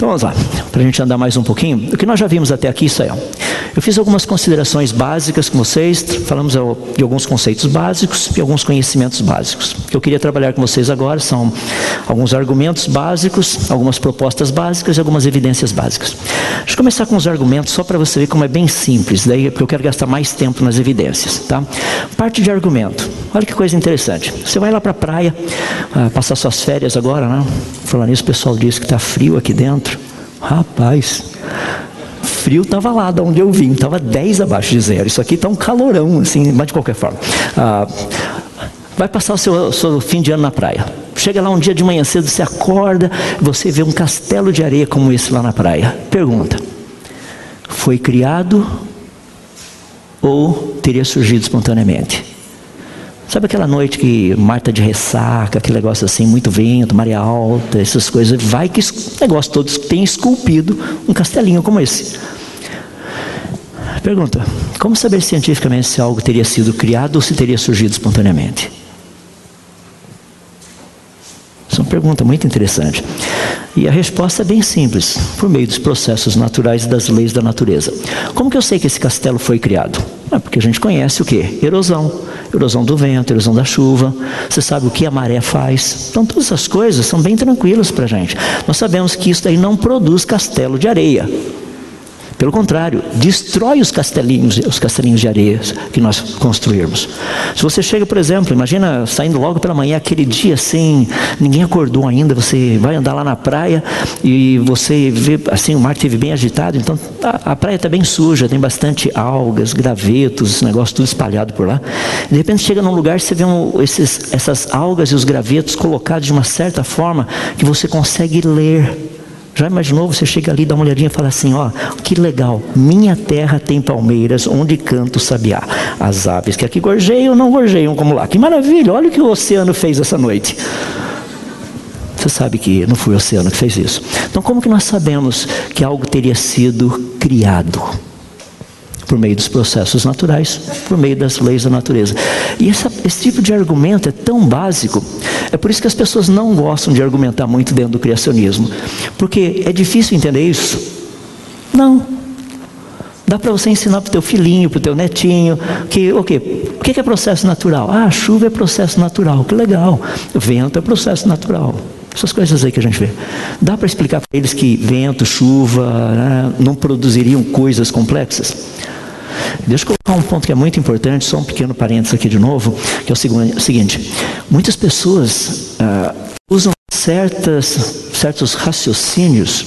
Então vamos lá, para a gente andar mais um pouquinho. O que nós já vimos até aqui. Ó. Eu fiz algumas considerações básicas com vocês, falamos de alguns conceitos básicos e alguns conhecimentos básicos. O que eu queria trabalhar com vocês agora são alguns argumentos básicos, algumas propostas básicas e algumas evidências básicas. Deixa eu começar com os argumentos só para você ver como é bem simples, daí porque eu quero gastar mais tempo nas evidências, tá? Parte de argumento. Olha que coisa interessante. Você vai lá para a praia, ah, passar suas férias agora, né? Falando nisso, o pessoal disse que está frio aqui dentro. Rapaz, frio estava lá de onde eu vim, estava 10 abaixo de zero. Isso aqui está um calorão, assim, mas de qualquer forma. Ah, vai passar o seu, seu, fim de ano na praia. Chega lá um dia de manhã cedo, você acorda, você vê um castelo de areia como esse lá na praia. Pergunta: foi criado ou teria surgido espontaneamente? Sabe aquela noite que Marta de ressaca, aquele negócio assim, muito vento, maré alta, essas coisas, vai que negócio todos tem esculpido um castelinho como esse. Pergunta: como saber cientificamente se algo teria sido criado ou se teria surgido espontaneamente? Essa é uma pergunta muito interessante. E a resposta é bem simples, por meio dos processos naturais e das leis da natureza. Como que eu sei que esse castelo foi criado? É porque a gente conhece o que? Erosão. Erosão do vento, erosão da chuva. Você sabe o que a maré faz. Então todas essas coisas são bem tranquilas para a gente. Nós sabemos que isso aí não produz castelo de areia. Pelo contrário, destrói os castelinhos, os castelinhos de areia que nós construirmos. Se você chega, por exemplo, imagina saindo logo pela manhã, aquele dia assim, ninguém acordou ainda, você vai andar lá na praia e você vê assim, o mar esteve bem agitado, então a, a praia está bem suja, tem bastante algas, gravetos, esse negócio tudo espalhado por lá. De repente chega num lugar, você vê um, esses, essas algas e os gravetos colocados de uma certa forma que você consegue ler já imaginou? Você chega ali, dá uma olhadinha e fala assim: ó, que legal, minha terra tem palmeiras onde canta o sabiá. As aves que aqui gorjeiam não gorjeiam como lá. Que maravilha, olha o que o oceano fez essa noite. Você sabe que não foi o oceano que fez isso. Então, como que nós sabemos que algo teria sido criado? Por meio dos processos naturais, por meio das leis da natureza. E essa, esse tipo de argumento é tão básico, é por isso que as pessoas não gostam de argumentar muito dentro do criacionismo, porque é difícil entender isso. Não. Dá para você ensinar para o teu filhinho, para o teu netinho, que o quê? O que é processo natural? Ah, chuva é processo natural, que legal. Vento é processo natural. Essas coisas aí que a gente vê. Dá para explicar para eles que vento, chuva né, não produziriam coisas complexas? Deixa eu colocar um ponto que é muito importante, só um pequeno parênteses aqui de novo, que é o seguinte: muitas pessoas ah, usam certas, certos raciocínios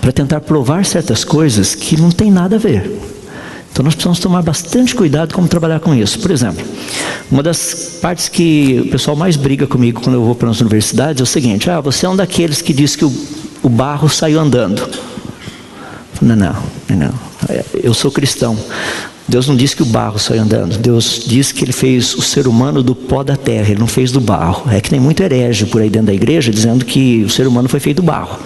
para tentar provar certas coisas que não tem nada a ver. Então nós precisamos tomar bastante cuidado como trabalhar com isso. Por exemplo, uma das partes que o pessoal mais briga comigo quando eu vou para as universidades é o seguinte: ah, você é um daqueles que diz que o, o barro saiu andando. Não, não, não. Eu sou cristão. Deus não disse que o barro saiu andando. Deus disse que ele fez o ser humano do pó da terra, ele não fez do barro. É que tem muito herege por aí dentro da igreja dizendo que o ser humano foi feito do barro.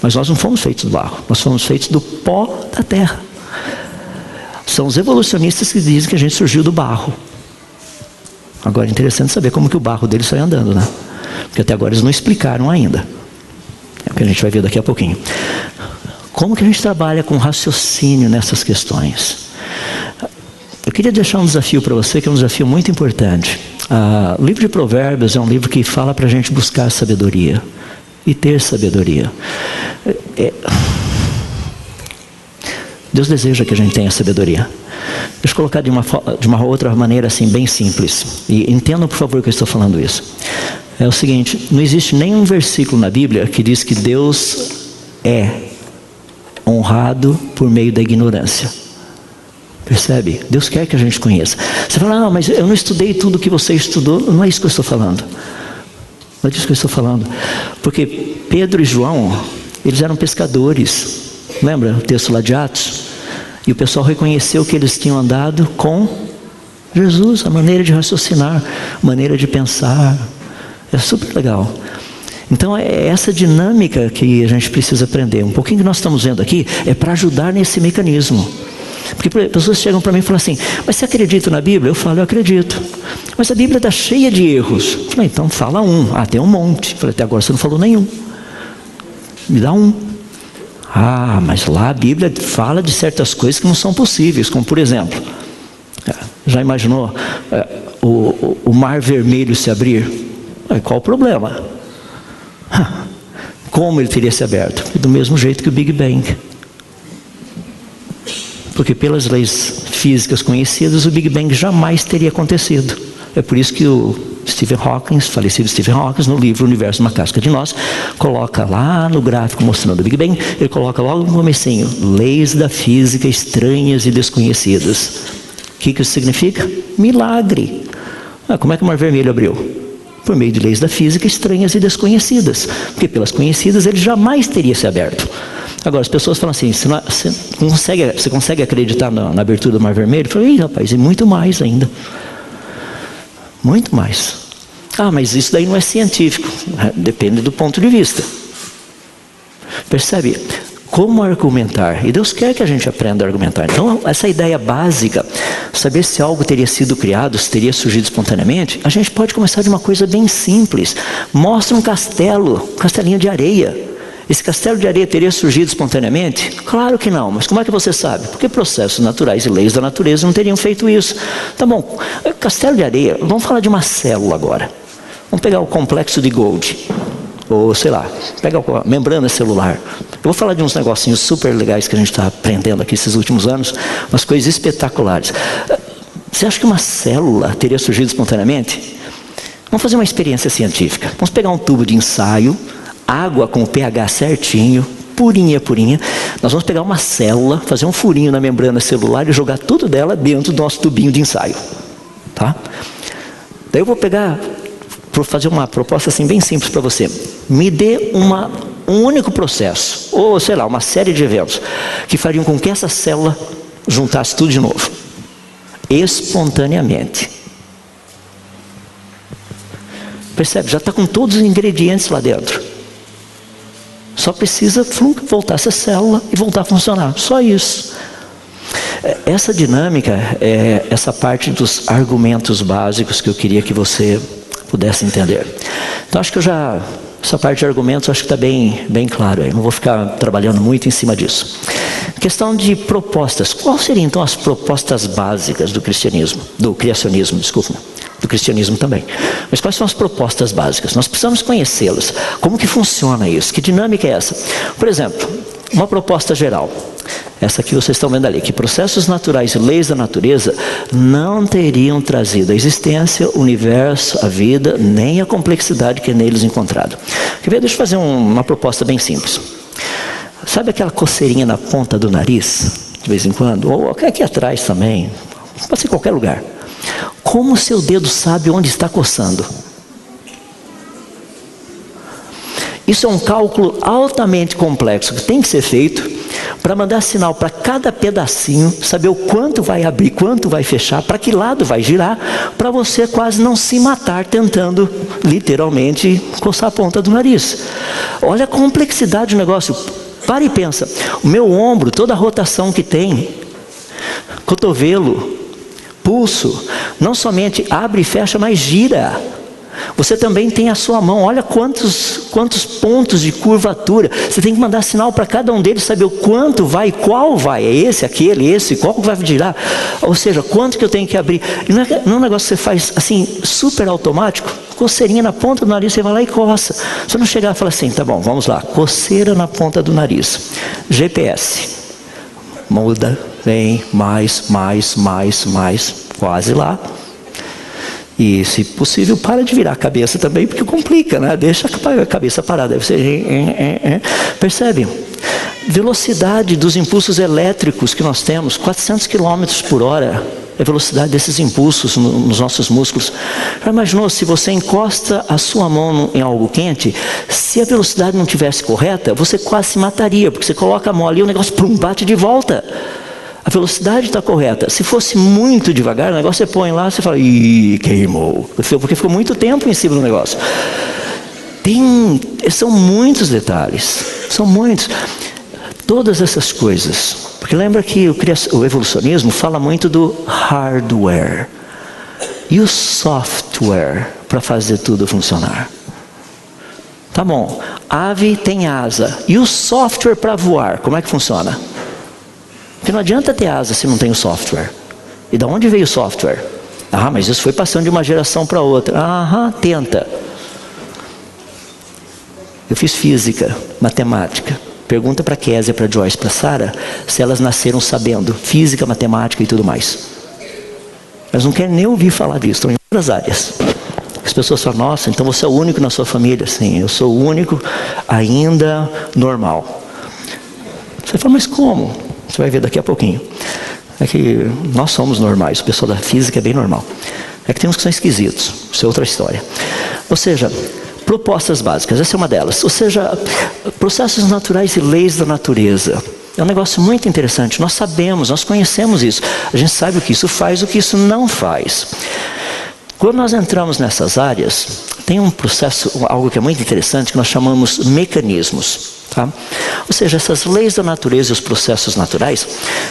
Mas nós não fomos feitos do barro, nós fomos feitos do pó da terra. São os evolucionistas que dizem que a gente surgiu do barro. Agora é interessante saber como que o barro dele sai andando, né? Porque até agora eles não explicaram ainda. É o que a gente vai ver daqui a pouquinho. Como que a gente trabalha com raciocínio nessas questões? Eu queria deixar um desafio para você, que é um desafio muito importante. Ah, o livro de Provérbios é um livro que fala para a gente buscar sabedoria e ter sabedoria. É, é... Deus deseja que a gente tenha sabedoria. Deixa eu colocar de uma, de uma outra maneira assim, bem simples. E entendam, por favor, que eu estou falando isso. É o seguinte: não existe nenhum versículo na Bíblia que diz que Deus é honrado por meio da ignorância. Percebe? Deus quer que a gente conheça. Você fala, não, mas eu não estudei tudo que você estudou. Não é isso que eu estou falando. Não é disso que eu estou falando. Porque Pedro e João, eles eram pescadores. Lembra o texto lá de Atos? E o pessoal reconheceu que eles tinham andado com Jesus, a maneira de raciocinar, maneira de pensar. É super legal. Então é essa dinâmica que a gente precisa aprender. Um pouquinho que nós estamos vendo aqui é para ajudar nesse mecanismo. Porque pessoas chegam para mim e falam assim: Mas você acredita na Bíblia? Eu falo: Eu acredito. Mas a Bíblia está cheia de erros. Eu falei: Então fala um. Ah, tem um monte. Eu falei: Até agora você não falou nenhum. Me dá um. Ah, mas lá a Bíblia fala de certas coisas que não são possíveis, como por exemplo, é, já imaginou é, o, o mar vermelho se abrir? Qual o problema? Como ele teria se aberto? Do mesmo jeito que o Big Bang. Porque pelas leis físicas conhecidas, o Big Bang jamais teria acontecido. É por isso que o Stephen Hawking, falecido Stephen Hawking, no livro Universo Uma Casca de Nós, coloca lá no gráfico mostrando o Big Bang, ele coloca logo no comecinho, leis da física estranhas e desconhecidas. O que, que isso significa? Milagre. Ah, como é que o Mar Vermelho abriu? Por meio de leis da física estranhas e desconhecidas. Porque pelas conhecidas ele jamais teria se aberto. Agora, as pessoas falam assim: você, não, você consegue, você consegue acreditar na, na abertura do Mar Vermelho? Eu falei, Ih, rapaz, e muito mais ainda. Muito mais. Ah, mas isso daí não é científico. É, depende do ponto de vista. Percebe? Como argumentar? E Deus quer que a gente aprenda a argumentar. Então, essa ideia básica, saber se algo teria sido criado, se teria surgido espontaneamente, a gente pode começar de uma coisa bem simples. Mostra um castelo, um castelinho de areia. Esse castelo de areia teria surgido espontaneamente? Claro que não, mas como é que você sabe? Porque processos naturais e leis da natureza não teriam feito isso. Tá bom, castelo de areia, vamos falar de uma célula agora. Vamos pegar o complexo de Gold, ou sei lá, pega a membrana celular. Eu vou falar de uns negocinhos super legais que a gente está aprendendo aqui esses últimos anos, umas coisas espetaculares. Você acha que uma célula teria surgido espontaneamente? Vamos fazer uma experiência científica. Vamos pegar um tubo de ensaio água com o pH certinho, purinha, purinha. Nós vamos pegar uma célula, fazer um furinho na membrana celular e jogar tudo dela dentro do nosso tubinho de ensaio. Tá? Daí eu vou pegar, vou fazer uma proposta assim bem simples para você. Me dê uma, um único processo, ou sei lá, uma série de eventos, que fariam com que essa célula juntasse tudo de novo. Espontaneamente. Percebe? Já está com todos os ingredientes lá dentro. Só precisa voltar essa célula e voltar a funcionar. Só isso. É, essa dinâmica é essa parte dos argumentos básicos que eu queria que você pudesse entender. Então acho que eu já essa parte de argumentos acho que está bem, bem claro aí. Não vou ficar trabalhando muito em cima disso. Questão de propostas. Quais seriam então as propostas básicas do cristianismo, do criacionismo, desculpa? do cristianismo também. Mas quais são as propostas básicas? Nós precisamos conhecê-las. Como que funciona isso? Que dinâmica é essa? Por exemplo, uma proposta geral. Essa que vocês estão vendo ali, que processos naturais e leis da natureza não teriam trazido a existência, o universo, a vida, nem a complexidade que é neles encontrado. Quer ver? Deixa eu fazer um, uma proposta bem simples. Sabe aquela coceirinha na ponta do nariz, de vez em quando? Ou aqui atrás também, pode ser em qualquer lugar. Como o seu dedo sabe onde está coçando? Isso é um cálculo altamente complexo que tem que ser feito para mandar sinal para cada pedacinho, saber o quanto vai abrir, quanto vai fechar, para que lado vai girar, para você quase não se matar tentando, literalmente, coçar a ponta do nariz. Olha a complexidade do negócio. Para e pensa: o meu ombro, toda a rotação que tem, cotovelo, pulso, não somente abre e fecha, mas gira. Você também tem a sua mão, olha quantos, quantos pontos de curvatura. Você tem que mandar sinal para cada um deles, saber o quanto vai, qual vai. É esse, aquele, esse, qual vai girar. Ou seja, quanto que eu tenho que abrir. Não é, não é um negócio que você faz assim, super automático. Coceirinha na ponta do nariz, você vai lá e coça. Você não chegar e falar assim, tá bom, vamos lá. Coceira na ponta do nariz. GPS. Muda vem mais, mais, mais, mais, quase lá. E, se possível, para de virar a cabeça também, porque complica, né? Deixa a cabeça parada. Deve ser. Percebe? Velocidade dos impulsos elétricos que nós temos, 400 km por hora. É a velocidade desses impulsos nos nossos músculos. Já imaginou se você encosta a sua mão em algo quente? Se a velocidade não tivesse correta, você quase se mataria, porque você coloca a mão ali e o negócio pum, bate de volta. A velocidade está correta. Se fosse muito devagar, o negócio você põe lá, você fala, ih, queimou. Porque ficou muito tempo em cima do negócio. Tem, são muitos detalhes. São muitos. Todas essas coisas. Porque lembra que o, o evolucionismo fala muito do hardware e o software para fazer tudo funcionar. Tá bom. ave tem asa. E o software para voar, como é que funciona? Porque não adianta ter asa se não tem o software. E da onde veio o software? Ah, mas isso foi passando de uma geração para outra. Aham, tenta. Eu fiz física, matemática. Pergunta para Késia, para Joyce, para Sara, se elas nasceram sabendo física, matemática e tudo mais. Elas não querem nem ouvir falar disso, estão em outras áreas. As pessoas falam, nossa, então você é o único na sua família. Sim, eu sou o único ainda normal. Você fala, mas como? Você vai ver daqui a pouquinho. É que nós somos normais, o pessoal da física é bem normal. É que tem uns que são esquisitos, isso é outra história. Ou seja, propostas básicas, essa é uma delas. Ou seja, processos naturais e leis da natureza. É um negócio muito interessante. Nós sabemos, nós conhecemos isso. A gente sabe o que isso faz, o que isso não faz. Quando nós entramos nessas áreas, tem um processo, algo que é muito interessante, que nós chamamos mecanismos. Tá? Ou seja, essas leis da natureza e os processos naturais,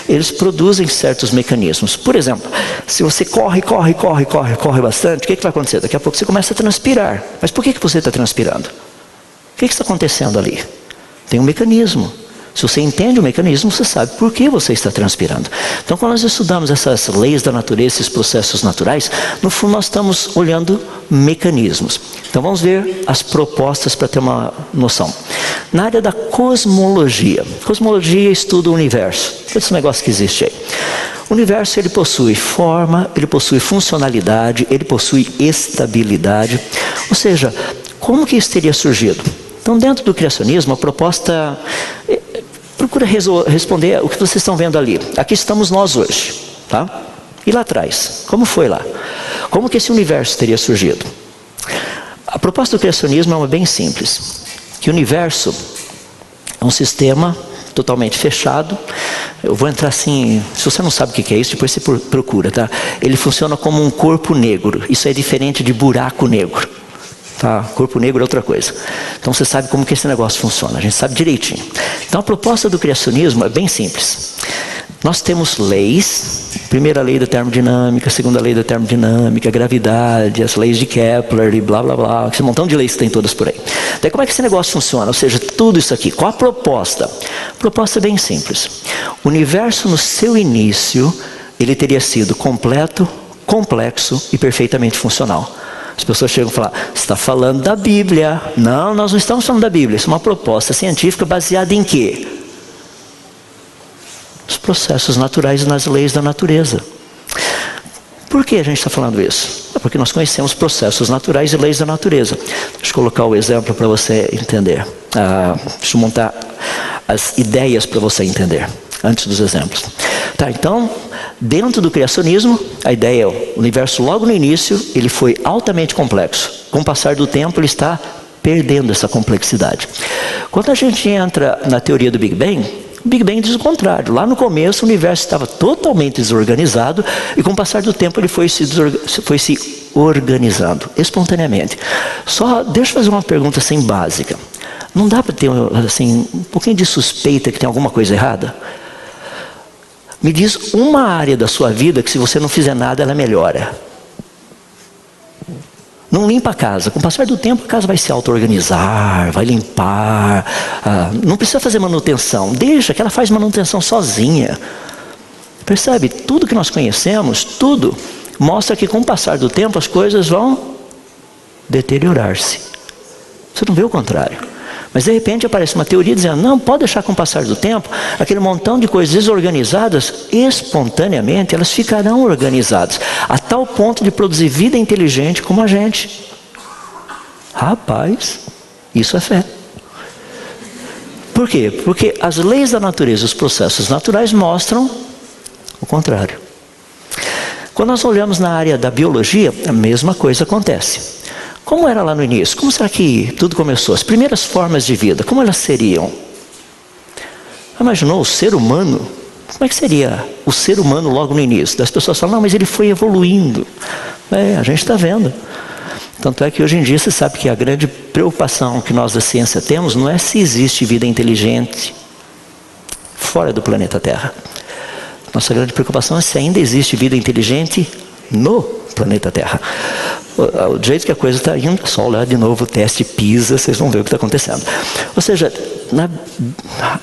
eles produzem certos mecanismos. Por exemplo, se você corre, corre, corre, corre, corre bastante, o que, que vai acontecer? Daqui a pouco você começa a transpirar. Mas por que, que você está transpirando? O que, que está acontecendo ali? Tem um mecanismo. Se você entende o mecanismo, você sabe por que você está transpirando. Então, quando nós estudamos essas leis da natureza, esses processos naturais, no fundo nós estamos olhando mecanismos. Então, vamos ver as propostas para ter uma noção. Na área da cosmologia, cosmologia estuda o universo. Esse negócio que existe aí. O universo ele possui forma, ele possui funcionalidade, ele possui estabilidade. Ou seja, como que isso teria surgido? Então, dentro do criacionismo, a proposta procura responder o que vocês estão vendo ali. Aqui estamos nós hoje, tá? E lá atrás, como foi lá? Como que esse universo teria surgido? A proposta do criacionismo é uma bem simples. Que o universo é um sistema totalmente fechado. Eu vou entrar assim, se você não sabe o que é isso, depois você procura, tá? Ele funciona como um corpo negro. Isso é diferente de buraco negro. Tá? Corpo negro é outra coisa. Então você sabe como que esse negócio funciona, a gente sabe direitinho. Então a proposta do criacionismo é bem simples. Nós temos leis, primeira lei da termodinâmica, segunda lei da termodinâmica, gravidade, as leis de Kepler e blá blá blá, esse montão de leis que tem todas por aí. Daí como é que esse negócio funciona? Ou seja, tudo isso aqui. Qual a proposta? A proposta é bem simples. O universo no seu início, ele teria sido completo, complexo e perfeitamente funcional. As pessoas chegam e falam: você está falando da Bíblia. Não, nós não estamos falando da Bíblia. Isso é uma proposta científica baseada em quê? Os processos naturais e nas leis da natureza. Por que a gente está falando isso? É porque nós conhecemos processos naturais e leis da natureza. Deixa eu colocar o exemplo para você entender. Ah, deixa eu montar as ideias para você entender, antes dos exemplos. Tá, então, dentro do criacionismo, a ideia é o universo logo no início, ele foi altamente complexo. Com o passar do tempo, ele está perdendo essa complexidade. Quando a gente entra na teoria do Big Bang, o Big Bang diz o contrário. Lá no começo, o universo estava totalmente desorganizado e com o passar do tempo ele foi se, foi se organizando espontaneamente. Só deixa eu fazer uma pergunta assim básica. Não dá para ter assim, um pouquinho de suspeita que tem alguma coisa errada? Me diz uma área da sua vida que se você não fizer nada, ela melhora. Não limpa a casa. Com o passar do tempo, a casa vai se auto-organizar, vai limpar. Ah, não precisa fazer manutenção. Deixa que ela faz manutenção sozinha. Percebe? Tudo que nós conhecemos, tudo, mostra que com o passar do tempo as coisas vão deteriorar-se. Você não vê o contrário. Mas de repente aparece uma teoria dizendo: não, pode deixar com o passar do tempo, aquele montão de coisas desorganizadas, espontaneamente elas ficarão organizadas, a tal ponto de produzir vida inteligente como a gente. Rapaz, isso é fé. Por quê? Porque as leis da natureza, os processos naturais mostram o contrário. Quando nós olhamos na área da biologia, a mesma coisa acontece. Como era lá no início? Como será que tudo começou? As primeiras formas de vida, como elas seriam? Imaginou o ser humano? Como é que seria o ser humano logo no início? Das pessoas falam, não, mas ele foi evoluindo. É, a gente está vendo. Tanto é que hoje em dia você sabe que a grande preocupação que nós da ciência temos não é se existe vida inteligente fora do planeta Terra. Nossa grande preocupação é se ainda existe vida inteligente no planeta Terra. O, jeito que a coisa está indo, é só olhar de novo o teste PISA, vocês vão ver o que está acontecendo. Ou seja, na,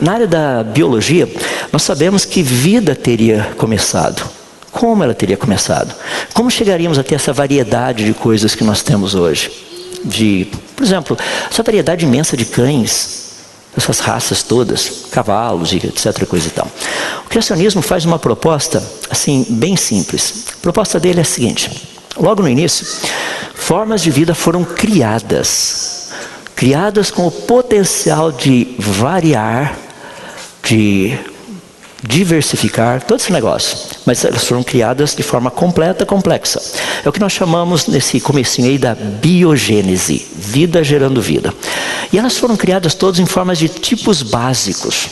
na área da biologia, nós sabemos que vida teria começado. Como ela teria começado? Como chegaríamos a ter essa variedade de coisas que nós temos hoje? De, por exemplo, essa variedade imensa de cães, essas raças todas, cavalos etc. Coisa e tal. O criacionismo faz uma proposta assim bem simples. A proposta dele é a seguinte: logo no início, formas de vida foram criadas, criadas com o potencial de variar, de diversificar todo esse negócio, mas elas foram criadas de forma completa, complexa. É o que nós chamamos nesse comecinho aí da biogênese, vida gerando vida. E elas foram criadas todas em formas de tipos básicos.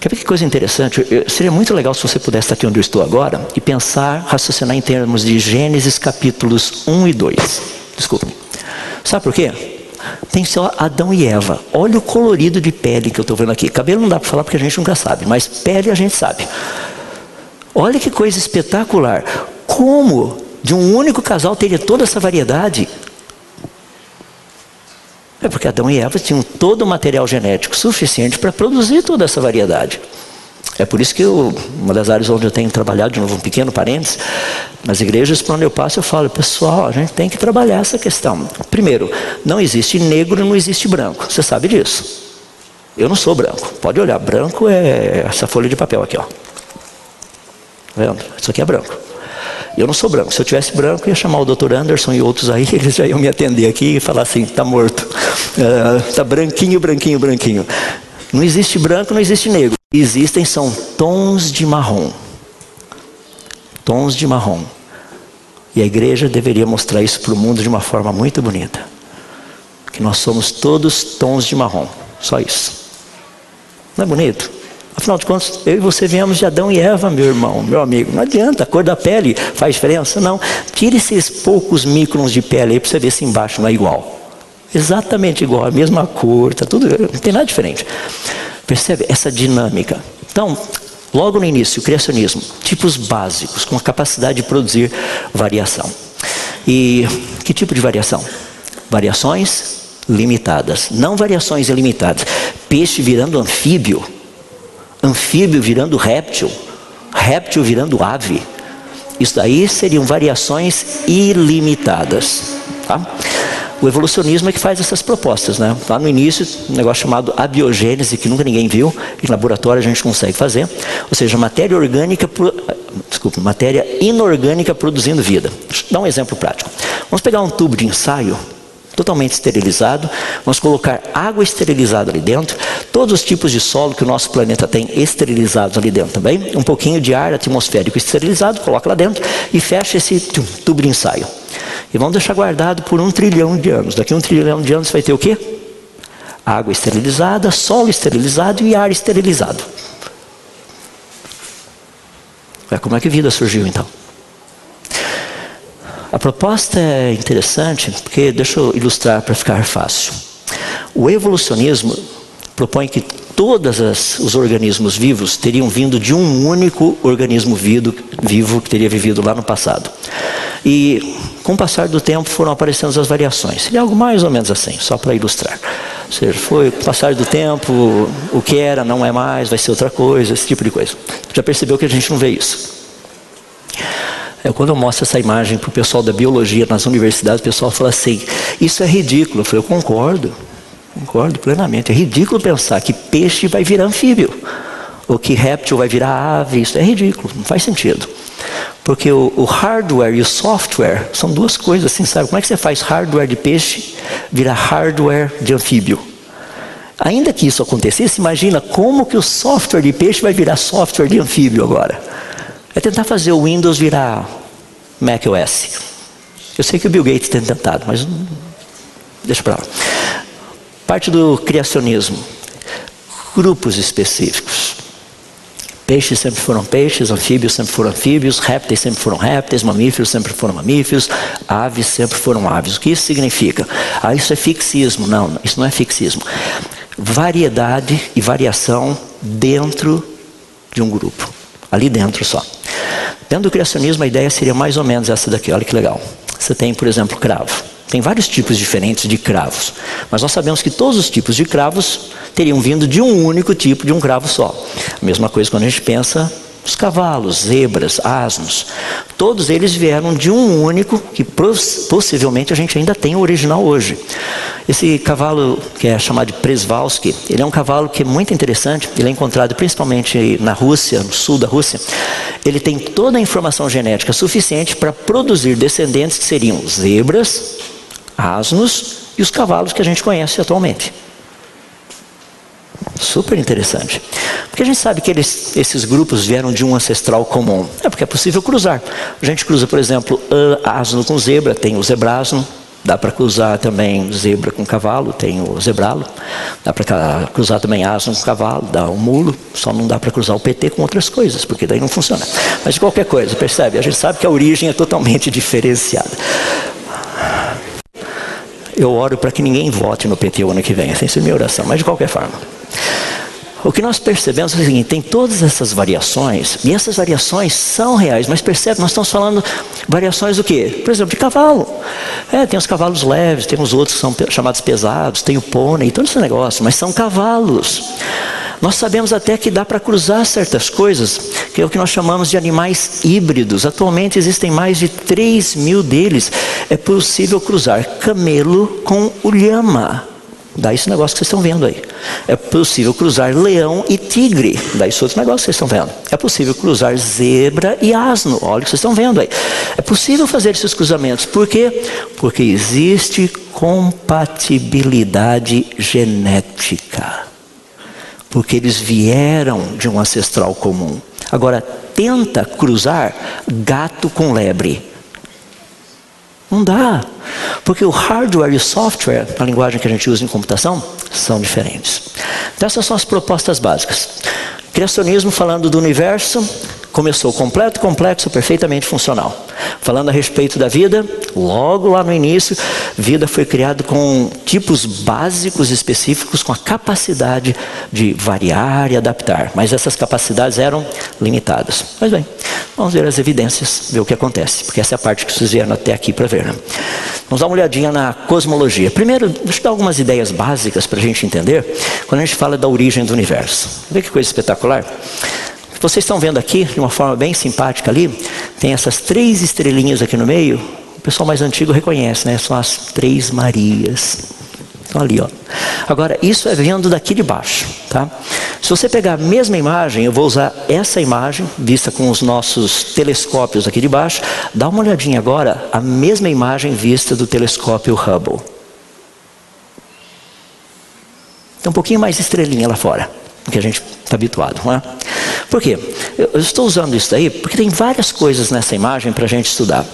Quer ver que coisa interessante? Eu, seria muito legal se você pudesse estar aqui onde eu estou agora e pensar, raciocinar em termos de Gênesis capítulos 1 e 2. Desculpe. Sabe por quê? Tem só Adão e Eva. Olha o colorido de pele que eu estou vendo aqui. Cabelo não dá para falar porque a gente nunca sabe, mas pele a gente sabe. Olha que coisa espetacular. Como de um único casal teria toda essa variedade? É porque Adão e Eva tinham todo o material genético suficiente para produzir toda essa variedade. É por isso que eu, uma das áreas onde eu tenho trabalhado, de novo um pequeno parênteses, nas igrejas onde eu passo eu falo, pessoal, a gente tem que trabalhar essa questão. Primeiro, não existe negro, não existe branco. Você sabe disso. Eu não sou branco. Pode olhar, branco é essa folha de papel aqui, ó. Tá vendo? Isso aqui é branco. Eu não sou branco. Se eu tivesse branco, eu ia chamar o Dr. Anderson e outros aí, eles já iam me atender aqui e falar assim: está morto. Está uh, branquinho, branquinho, branquinho. Não existe branco, não existe negro. Existem são tons de marrom. Tons de marrom. E a igreja deveria mostrar isso para o mundo de uma forma muito bonita. Que nós somos todos tons de marrom. Só isso. Não é bonito? Afinal de contas, eu e você viemos de Adão e Eva, meu irmão, meu amigo. Não adianta, a cor da pele faz diferença? Não. Tire esses poucos microns de pele aí para você ver se embaixo não é igual. Exatamente igual, a mesma cor, tá tudo, não tem nada diferente. Percebe essa dinâmica? Então, logo no início, o criacionismo, tipos básicos, com a capacidade de produzir variação. E que tipo de variação? Variações limitadas, não variações ilimitadas. Peixe virando anfíbio, anfíbio virando réptil, réptil virando ave. Isso daí seriam variações ilimitadas. Tá? O evolucionismo é que faz essas propostas, né? Lá no início, um negócio chamado abiogênese, que nunca ninguém viu, em laboratório a gente consegue fazer. Ou seja, matéria orgânica, desculpa, matéria inorgânica produzindo vida. Deixa eu dar um exemplo prático. Vamos pegar um tubo de ensaio totalmente esterilizado. Vamos colocar água esterilizada ali dentro, todos os tipos de solo que o nosso planeta tem esterilizados ali dentro também, um pouquinho de ar atmosférico esterilizado, coloca lá dentro e fecha esse tubo de ensaio. E vamos deixar guardado por um trilhão de anos. Daqui a um trilhão de anos vai ter o quê? Água esterilizada, solo esterilizado e ar esterilizado. É como é que vida surgiu então? A proposta é interessante porque, deixa eu ilustrar para ficar fácil. O evolucionismo propõe que todos os organismos vivos teriam vindo de um único organismo vivo, vivo que teria vivido lá no passado. E com o passar do tempo foram aparecendo as variações. Seria algo mais ou menos assim, só para ilustrar. Ou seja, foi com o passar do tempo, o que era não é mais, vai ser outra coisa, esse tipo de coisa. Já percebeu que a gente não vê isso? É, quando eu mostro essa imagem para o pessoal da biologia nas universidades, o pessoal fala assim: Isso é ridículo. Eu falei: Eu concordo, concordo plenamente. É ridículo pensar que peixe vai virar anfíbio, ou que réptil vai virar ave. Isso é ridículo, não faz sentido. Porque o, o, hardware e o software são duas coisas assim, sabe? Como é que você faz hardware de peixe virar hardware de anfíbio? Ainda que isso acontecesse, imagina como que o software de peixe vai virar software de anfíbio agora. É tentar fazer o Windows virar macOS. Eu sei que o Bill Gates tem tentado, mas deixa para lá. Parte do criacionismo. Grupos específicos. Peixes sempre foram peixes, anfíbios sempre foram anfíbios, répteis sempre foram répteis, mamíferos sempre foram mamíferos, aves sempre foram aves. O que isso significa? Ah, isso é fixismo. Não, isso não é fixismo. Variedade e variação dentro de um grupo. Ali dentro só. Dentro do criacionismo, a ideia seria mais ou menos essa daqui. Olha que legal. você tem, por exemplo, cravo. Tem vários tipos diferentes de cravos, mas nós sabemos que todos os tipos de cravos teriam vindo de um único tipo, de um cravo só. A mesma coisa quando a gente pensa os cavalos, zebras, asnos, todos eles vieram de um único que possivelmente a gente ainda tem o original hoje. Esse cavalo que é chamado de Przewalski, ele é um cavalo que é muito interessante, ele é encontrado principalmente na Rússia, no sul da Rússia. Ele tem toda a informação genética suficiente para produzir descendentes que seriam zebras, asnos e os cavalos que a gente conhece atualmente. Super interessante. Porque a gente sabe que eles, esses grupos vieram de um ancestral comum. É porque é possível cruzar. A gente cruza, por exemplo, asno com zebra, tem o zebrasno. Dá para cruzar também zebra com cavalo, tem o zebralo. Dá para cruzar também asno com cavalo, dá o mulo. Só não dá para cruzar o PT com outras coisas, porque daí não funciona. Mas de qualquer coisa, percebe? A gente sabe que a origem é totalmente diferenciada. Eu oro para que ninguém vote no PT o ano que vem, essa é a minha oração, mas de qualquer forma. O que nós percebemos é o seguinte: tem todas essas variações, e essas variações são reais, mas percebe, nós estamos falando variações do quê? Por exemplo, de cavalo. É, tem os cavalos leves, tem os outros que são chamados pesados, tem o pônei, todo esse negócio, mas são cavalos. Nós sabemos até que dá para cruzar certas coisas, que é o que nós chamamos de animais híbridos. Atualmente existem mais de 3 mil deles. É possível cruzar camelo com o Dá esse negócio que vocês estão vendo aí. É possível cruzar leão e tigre. Dá esse outro negócio que vocês estão vendo. É possível cruzar zebra e asno. Olha o que vocês estão vendo aí. É possível fazer esses cruzamentos. Por quê? Porque existe compatibilidade genética. Porque eles vieram de um ancestral comum. Agora, tenta cruzar gato com lebre. Não dá. Porque o hardware e o software, a linguagem que a gente usa em computação, são diferentes. Então, essas são as propostas básicas. Criacionismo falando do universo, começou completo, complexo, perfeitamente funcional. Falando a respeito da vida, logo lá no início, vida foi criada com tipos básicos específicos, com a capacidade de variar e adaptar. Mas essas capacidades eram limitadas. Mas bem, vamos ver as evidências, ver o que acontece, porque essa é a parte que vocês vieram até aqui para ver. Né? Vamos dar uma olhadinha na cosmologia. Primeiro, deixa eu dar algumas ideias básicas para a gente entender quando a gente fala da origem do universo. Vê que coisa espetacular? Vocês estão vendo aqui, de uma forma bem simpática ali, tem essas três estrelinhas aqui no meio. O pessoal mais antigo reconhece, né? São as três Marias. Estão ali, ó. Agora, isso é vendo daqui de baixo, tá? Se você pegar a mesma imagem, eu vou usar essa imagem, vista com os nossos telescópios aqui de baixo. Dá uma olhadinha agora, a mesma imagem vista do telescópio Hubble. Tem um pouquinho mais estrelinha lá fora, do que a gente está habituado, não é? Por quê? Eu estou usando isso aí porque tem várias coisas nessa imagem para a gente estudar.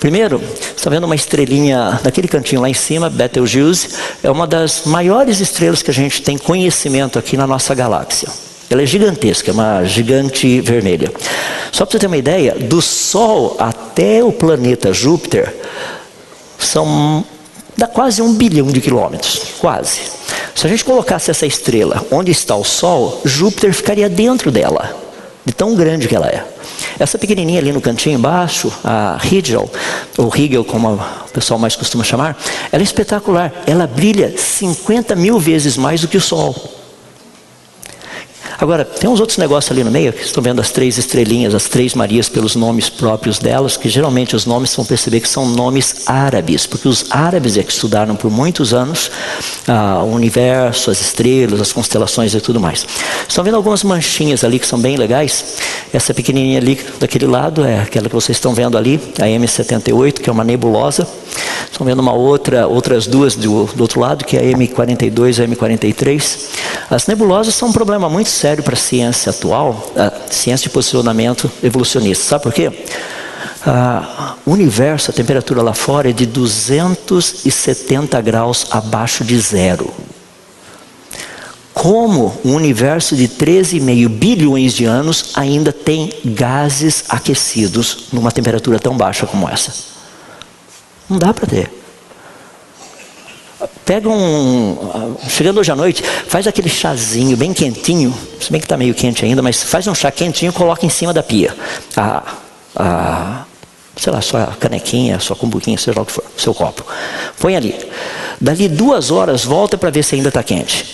Primeiro, está vendo uma estrelinha naquele cantinho lá em cima, Betelgeuse, é uma das maiores estrelas que a gente tem conhecimento aqui na nossa galáxia. Ela é gigantesca, é uma gigante vermelha. Só para você ter uma ideia, do Sol até o planeta Júpiter são dá quase um bilhão de quilômetros, quase. Se a gente colocasse essa estrela onde está o Sol, Júpiter ficaria dentro dela de tão grande que ela é. Essa pequenininha ali no cantinho embaixo, a Rigel, ou Rigel como o pessoal mais costuma chamar, ela é espetacular. Ela brilha 50 mil vezes mais do que o Sol. Agora, tem uns outros negócios ali no meio, que estão vendo as três estrelinhas, as três Marias pelos nomes próprios delas, que geralmente os nomes vão perceber que são nomes árabes, porque os árabes é que estudaram por muitos anos ah, o universo, as estrelas, as constelações e tudo mais. Estão vendo algumas manchinhas ali que são bem legais? Essa pequenininha ali daquele lado é aquela que vocês estão vendo ali, a M78, que é uma nebulosa. Estão vendo uma outra, outras duas do, do outro lado, que é a M42 e a M43. As nebulosas são um problema muito sério para a ciência atual, a ciência de posicionamento evolucionista. Sabe por quê? o universo, a temperatura lá fora é de 270 graus abaixo de zero. Como um universo de 13,5 bilhões de anos ainda tem gases aquecidos numa temperatura tão baixa como essa? Não dá para ter. Pega um. Chegando hoje à noite, faz aquele chazinho bem quentinho, se bem que está meio quente ainda, mas faz um chá quentinho e coloca em cima da pia. A, a, sei lá, sua canequinha, sua cumbuquinha, seja lá o que for, seu copo. Põe ali. Dali duas horas, volta para ver se ainda está quente.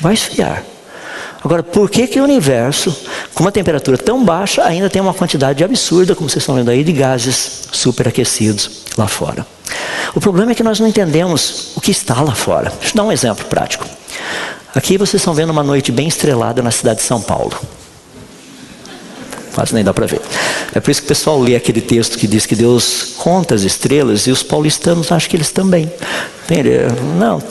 Vai esfriar. Agora, por que, que o universo, com uma temperatura tão baixa, ainda tem uma quantidade absurda, como vocês estão vendo aí, de gases superaquecidos lá fora? O problema é que nós não entendemos o que está lá fora. Deixa eu dar um exemplo prático. Aqui vocês estão vendo uma noite bem estrelada na cidade de São Paulo. Quase nem dá para ver. É por isso que o pessoal lê aquele texto que diz que Deus conta as estrelas e os paulistanos acham que eles também. Não.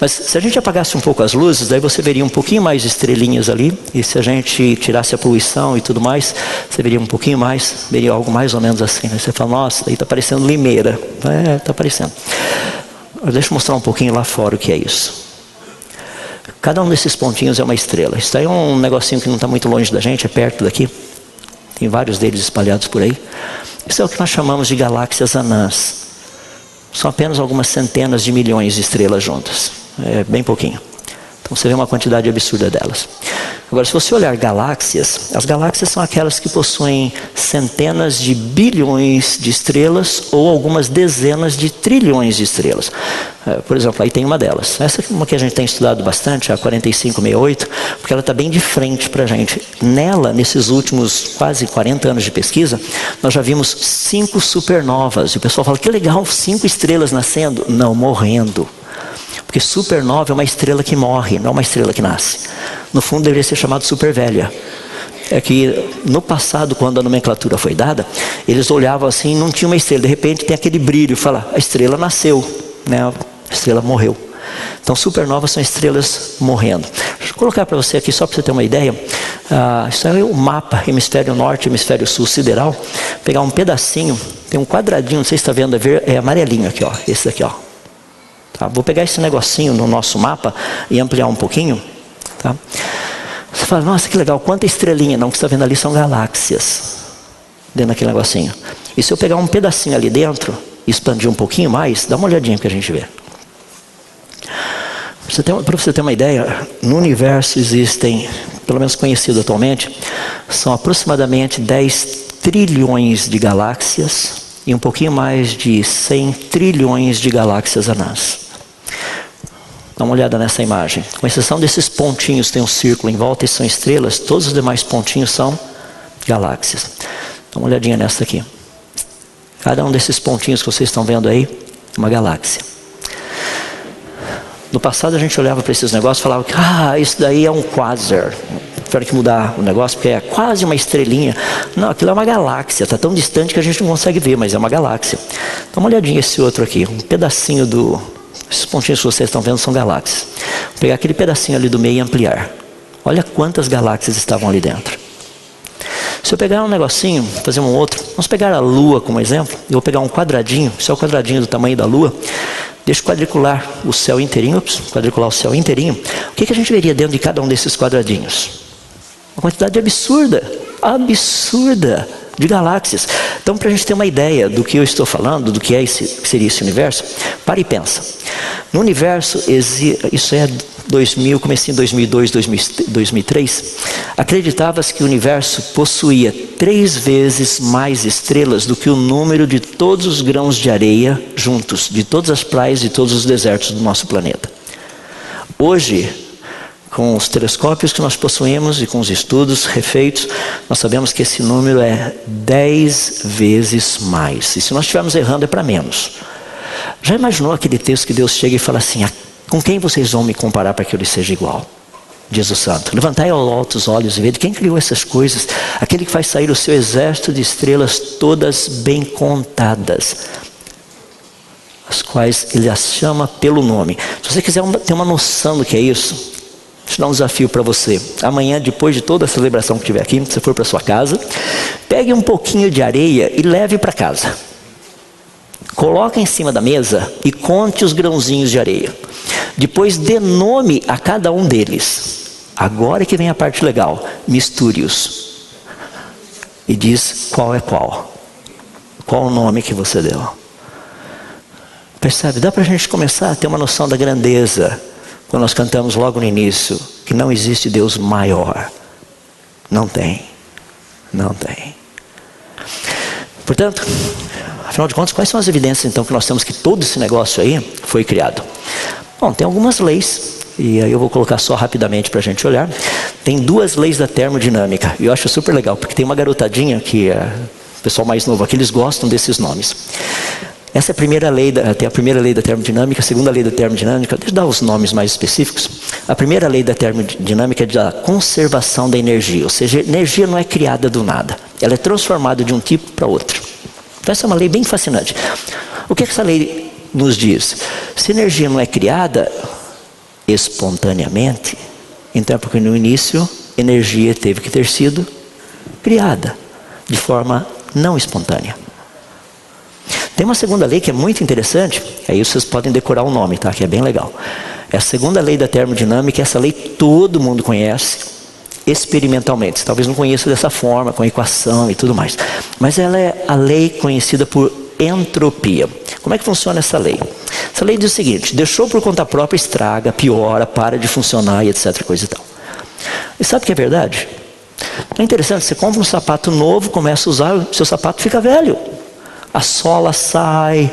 Mas se a gente apagasse um pouco as luzes, daí você veria um pouquinho mais estrelinhas ali. E se a gente tirasse a poluição e tudo mais, você veria um pouquinho mais, veria algo mais ou menos assim. Né? Você fala, nossa, daí está parecendo limeira. É, está parecendo. Deixa eu mostrar um pouquinho lá fora o que é isso. Cada um desses pontinhos é uma estrela. Isso aí é um negocinho que não está muito longe da gente, é perto daqui. Tem vários deles espalhados por aí. Isso é o que nós chamamos de galáxias anãs. São apenas algumas centenas de milhões de estrelas juntas. É bem pouquinho. Então você vê uma quantidade absurda delas. Agora, se você olhar galáxias, as galáxias são aquelas que possuem centenas de bilhões de estrelas ou algumas dezenas de trilhões de estrelas. É, por exemplo, aí tem uma delas. Essa é uma que a gente tem estudado bastante, a 4568, porque ela está bem de frente para a gente. Nela, nesses últimos quase 40 anos de pesquisa, nós já vimos cinco supernovas. E o pessoal fala, que legal, cinco estrelas nascendo. Não, morrendo. Porque supernova é uma estrela que morre, não é uma estrela que nasce. No fundo, deveria ser chamado supervelha. É que no passado, quando a nomenclatura foi dada, eles olhavam assim, não tinha uma estrela. De repente tem aquele brilho, fala, a estrela nasceu, né? a estrela morreu. Então, supernovas são estrelas morrendo. Deixa eu colocar para você aqui, só para você ter uma ideia. Ah, isso é o mapa, hemisfério norte, hemisfério sul sideral. Pegar um pedacinho, tem um quadradinho, não sei se está vendo, é, é amarelinho aqui, ó, esse daqui, ó. Tá? Vou pegar esse negocinho no nosso mapa e ampliar um pouquinho. Tá? Você fala, nossa, que legal, quanta estrelinha. Não, o que você está vendo ali são galáxias. Dentro daquele negocinho. E se eu pegar um pedacinho ali dentro e expandir um pouquinho mais, dá uma olhadinha que a gente vê. Para você ter uma ideia, no universo existem, pelo menos conhecido atualmente, são aproximadamente 10 trilhões de galáxias e um pouquinho mais de 100 trilhões de galáxias anãs. Dá uma olhada nessa imagem. Com exceção desses pontinhos, tem um círculo em volta e são estrelas, todos os demais pontinhos são galáxias. Dá uma olhadinha nessa aqui. Cada um desses pontinhos que vocês estão vendo aí é uma galáxia. No passado a gente olhava para esses negócios e falava que ah, isso daí é um quasar. Tiveram que mudar o negócio porque é quase uma estrelinha. Não, aquilo é uma galáxia, está tão distante que a gente não consegue ver, mas é uma galáxia. Dá uma olhadinha esse outro aqui, um pedacinho do, esses pontinhos que vocês estão vendo são galáxias. Vou pegar aquele pedacinho ali do meio e ampliar. Olha quantas galáxias estavam ali dentro. Se eu pegar um negocinho, fazer um outro, vamos pegar a Lua como exemplo. Eu vou pegar um quadradinho, se é o quadradinho do tamanho da Lua, deixa quadricular o céu inteirinho, quadricular o céu inteirinho. O que, que a gente veria dentro de cada um desses quadradinhos? Uma quantidade absurda, absurda de galáxias. Então, para a gente ter uma ideia do que eu estou falando, do que, é esse, seria esse universo, para e pensa. No universo, isso é 2000, comecei em 2002, 2003, acreditava-se que o universo possuía três vezes mais estrelas do que o número de todos os grãos de areia juntos, de todas as praias e todos os desertos do nosso planeta. Hoje, com os telescópios que nós possuímos e com os estudos refeitos, nós sabemos que esse número é dez vezes mais. E se nós estivermos errando, é para menos. Já imaginou aquele texto que Deus chega e fala assim: com quem vocês vão me comparar para que eu lhe seja igual? Diz o santo. Levantai ao alto os olhos e vede quem criou essas coisas, aquele que faz sair o seu exército de estrelas todas bem contadas, as quais ele as chama pelo nome. Se você quiser ter uma noção do que é isso, Eu dar um desafio para você. Amanhã, depois de toda a celebração que tiver aqui, você for para sua casa, pegue um pouquinho de areia e leve para casa. Coloque em cima da mesa e conte os grãozinhos de areia. Depois dê nome a cada um deles. Agora que vem a parte legal. Misture-os. E diz qual é qual. Qual o nome que você deu. Percebe? Dá para a gente começar a ter uma noção da grandeza quando nós cantamos logo no início que não existe Deus maior. Não tem. Não tem. Portanto, afinal de contas, quais são as evidências então que nós temos que todo esse negócio aí foi criado? Bom, tem algumas leis, e aí eu vou colocar só rapidamente para a gente olhar. Tem duas leis da termodinâmica, e eu acho super legal, porque tem uma garotadinha que é o pessoal mais novo aqui, eles gostam desses nomes. Essa é a primeira lei, da, a primeira lei da termodinâmica, a segunda lei da termodinâmica, deixa eu dar os nomes mais específicos. A primeira lei da termodinâmica é da conservação da energia, ou seja, energia não é criada do nada, ela é transformada de um tipo para outro. Então essa é uma lei bem fascinante. O que, é que essa lei nos diz? Se energia não é criada espontaneamente, então é porque no início energia teve que ter sido criada de forma não espontânea. Tem uma segunda lei que é muito interessante, aí vocês podem decorar o nome, tá? Que é bem legal. É a segunda lei da termodinâmica, essa lei todo mundo conhece experimentalmente. Talvez não conheça dessa forma, com equação e tudo mais. Mas ela é a lei conhecida por entropia. Como é que funciona essa lei? Essa lei diz o seguinte: deixou por conta própria, estraga, piora, para de funcionar e etc. Coisa e tal. E sabe o que é verdade? É interessante, você compra um sapato novo, começa a usar, seu sapato fica velho a sola sai,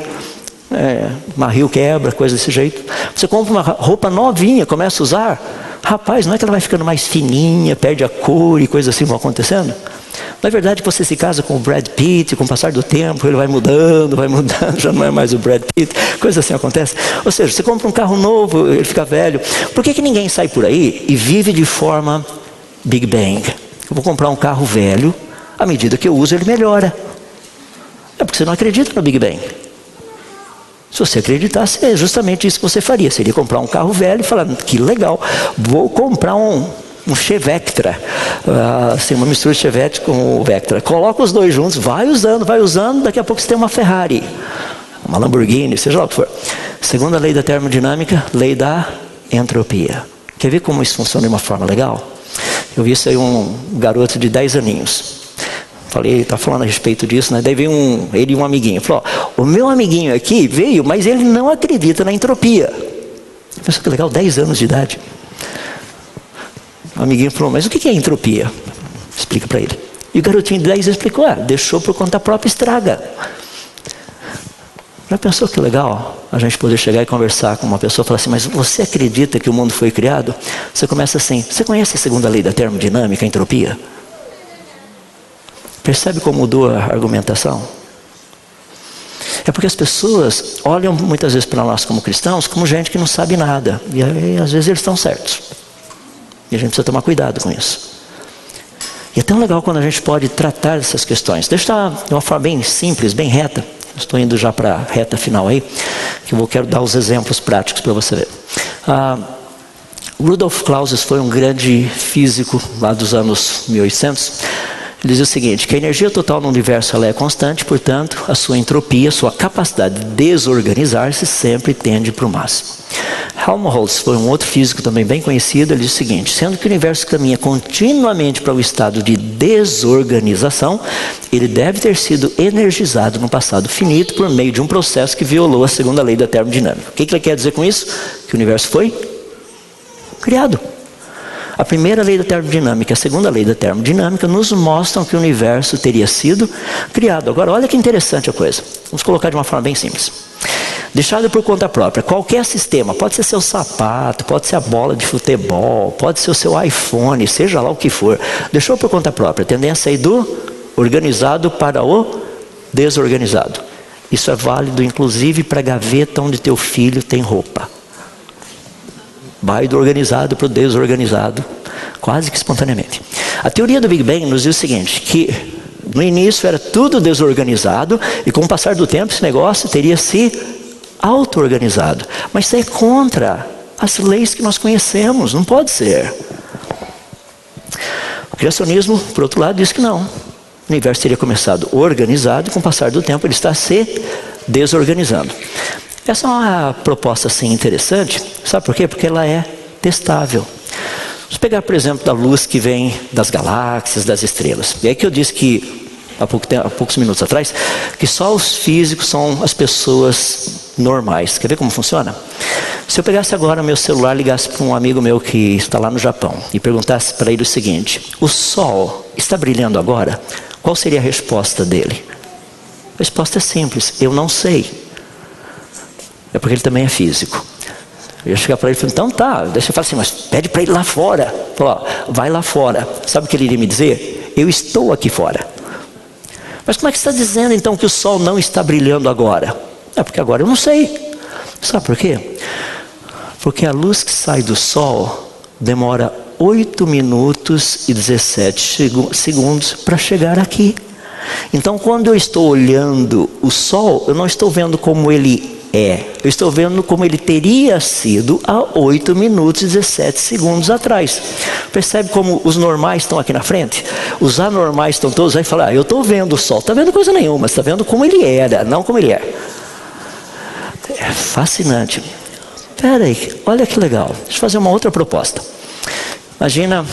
é, marril quebra, coisa desse jeito. Você compra uma roupa novinha, começa a usar, rapaz, não é que ela vai ficando mais fininha, perde a cor e coisas assim vão acontecendo? Não é verdade que você se casa com o Brad Pitt, com o passar do tempo, ele vai mudando, vai mudando, já não é mais o Brad Pitt, coisa assim acontece. Ou seja, você compra um carro novo, ele fica velho. Por que, que ninguém sai por aí e vive de forma Big Bang? Eu vou comprar um carro velho, à medida que eu uso, ele melhora. É porque você não acredita no Big Bang. Se você acreditasse, é justamente isso que você faria. Seria comprar um carro velho e falar, que legal, vou comprar um, um Chevectra. Uh, assim, uma mistura de Chevette com o Vectra. Coloca os dois juntos, vai usando, vai usando, daqui a pouco você tem uma Ferrari, uma Lamborghini, seja lá o que for. Segunda lei da termodinâmica, lei da entropia. Quer ver como isso funciona de uma forma legal? Eu vi isso aí um garoto de 10 aninhos. Falei, está falando a respeito disso, né? Daí veio um, ele e um amiguinho. Falou: o meu amiguinho aqui veio, mas ele não acredita na entropia. Pensou que legal, 10 anos de idade. O amiguinho falou: mas o que é entropia? Explica para ele. E o garotinho de 10 explicou: ah, deixou por conta própria, estraga. Já pensou que legal a gente poder chegar e conversar com uma pessoa e falar assim, mas você acredita que o mundo foi criado? Você começa assim, você conhece a segunda lei da termodinâmica, a entropia? Percebe como mudou a argumentação? É porque as pessoas olham muitas vezes para nós como cristãos como gente que não sabe nada. E aí, às vezes eles estão certos. E a gente precisa tomar cuidado com isso. E é tão legal quando a gente pode tratar dessas questões. Deixa eu de uma forma bem simples, bem reta. Estou indo já para a reta final aí, que eu quero dar os exemplos práticos para você ver. Ah, Rudolf Clausius foi um grande físico lá dos anos 1800 ele diz o seguinte: que a energia total no universo é constante, portanto, a sua entropia, sua capacidade de desorganizar-se sempre tende para o máximo. Helmholtz foi um outro físico também bem conhecido. Ele diz o seguinte: sendo que o universo caminha continuamente para o estado de desorganização, ele deve ter sido energizado no passado finito por meio de um processo que violou a segunda lei da termodinâmica. O que ele quer dizer com isso? Que o universo foi criado. A primeira lei da termodinâmica e a segunda lei da termodinâmica nos mostram que o universo teria sido criado. Agora, olha que interessante a coisa. Vamos colocar de uma forma bem simples. Deixado por conta própria, qualquer sistema, pode ser seu sapato, pode ser a bola de futebol, pode ser o seu iPhone, seja lá o que for, deixou por conta própria, tendência aí do organizado para o desorganizado. Isso é válido inclusive para a gaveta onde teu filho tem roupa. Vai do organizado para o desorganizado, quase que espontaneamente. A teoria do Big Bang nos diz o seguinte: que no início era tudo desorganizado e com o passar do tempo esse negócio teria se auto-organizado. Mas isso é contra as leis que nós conhecemos, não pode ser. O criacionismo, por outro lado, diz que não. O universo teria começado organizado e com o passar do tempo ele está se desorganizando. Essa é uma proposta assim interessante, sabe por quê? Porque ela é testável. Vamos pegar, por exemplo, da luz que vem das galáxias, das estrelas. E aí que eu disse que há, pouco há poucos minutos atrás, que só os físicos são as pessoas normais. Quer ver como funciona? Se eu pegasse agora meu celular, ligasse para um amigo meu que está lá no Japão e perguntasse para ele o seguinte: o Sol está brilhando agora? Qual seria a resposta dele? A resposta é simples: eu não sei. É porque ele também é físico. Eu ia chegar para ele e falei, então tá, deixa eu falar assim, mas pede para ele lá fora. Falou, vai lá fora. Sabe o que ele iria me dizer? Eu estou aqui fora. Mas como é que está dizendo então que o sol não está brilhando agora? É porque agora eu não sei. Sabe por quê? Porque a luz que sai do sol demora 8 minutos e 17 segundos para chegar aqui. Então, quando eu estou olhando o sol, eu não estou vendo como ele é. Eu estou vendo como ele teria sido há 8 minutos e 17 segundos atrás. Percebe como os normais estão aqui na frente? Os anormais estão todos aí e falam: ah, Eu estou vendo o sol. Está vendo coisa nenhuma, está vendo como ele era, não como ele é. É fascinante. Espera aí, olha que legal. Deixa eu fazer uma outra proposta. Imagina,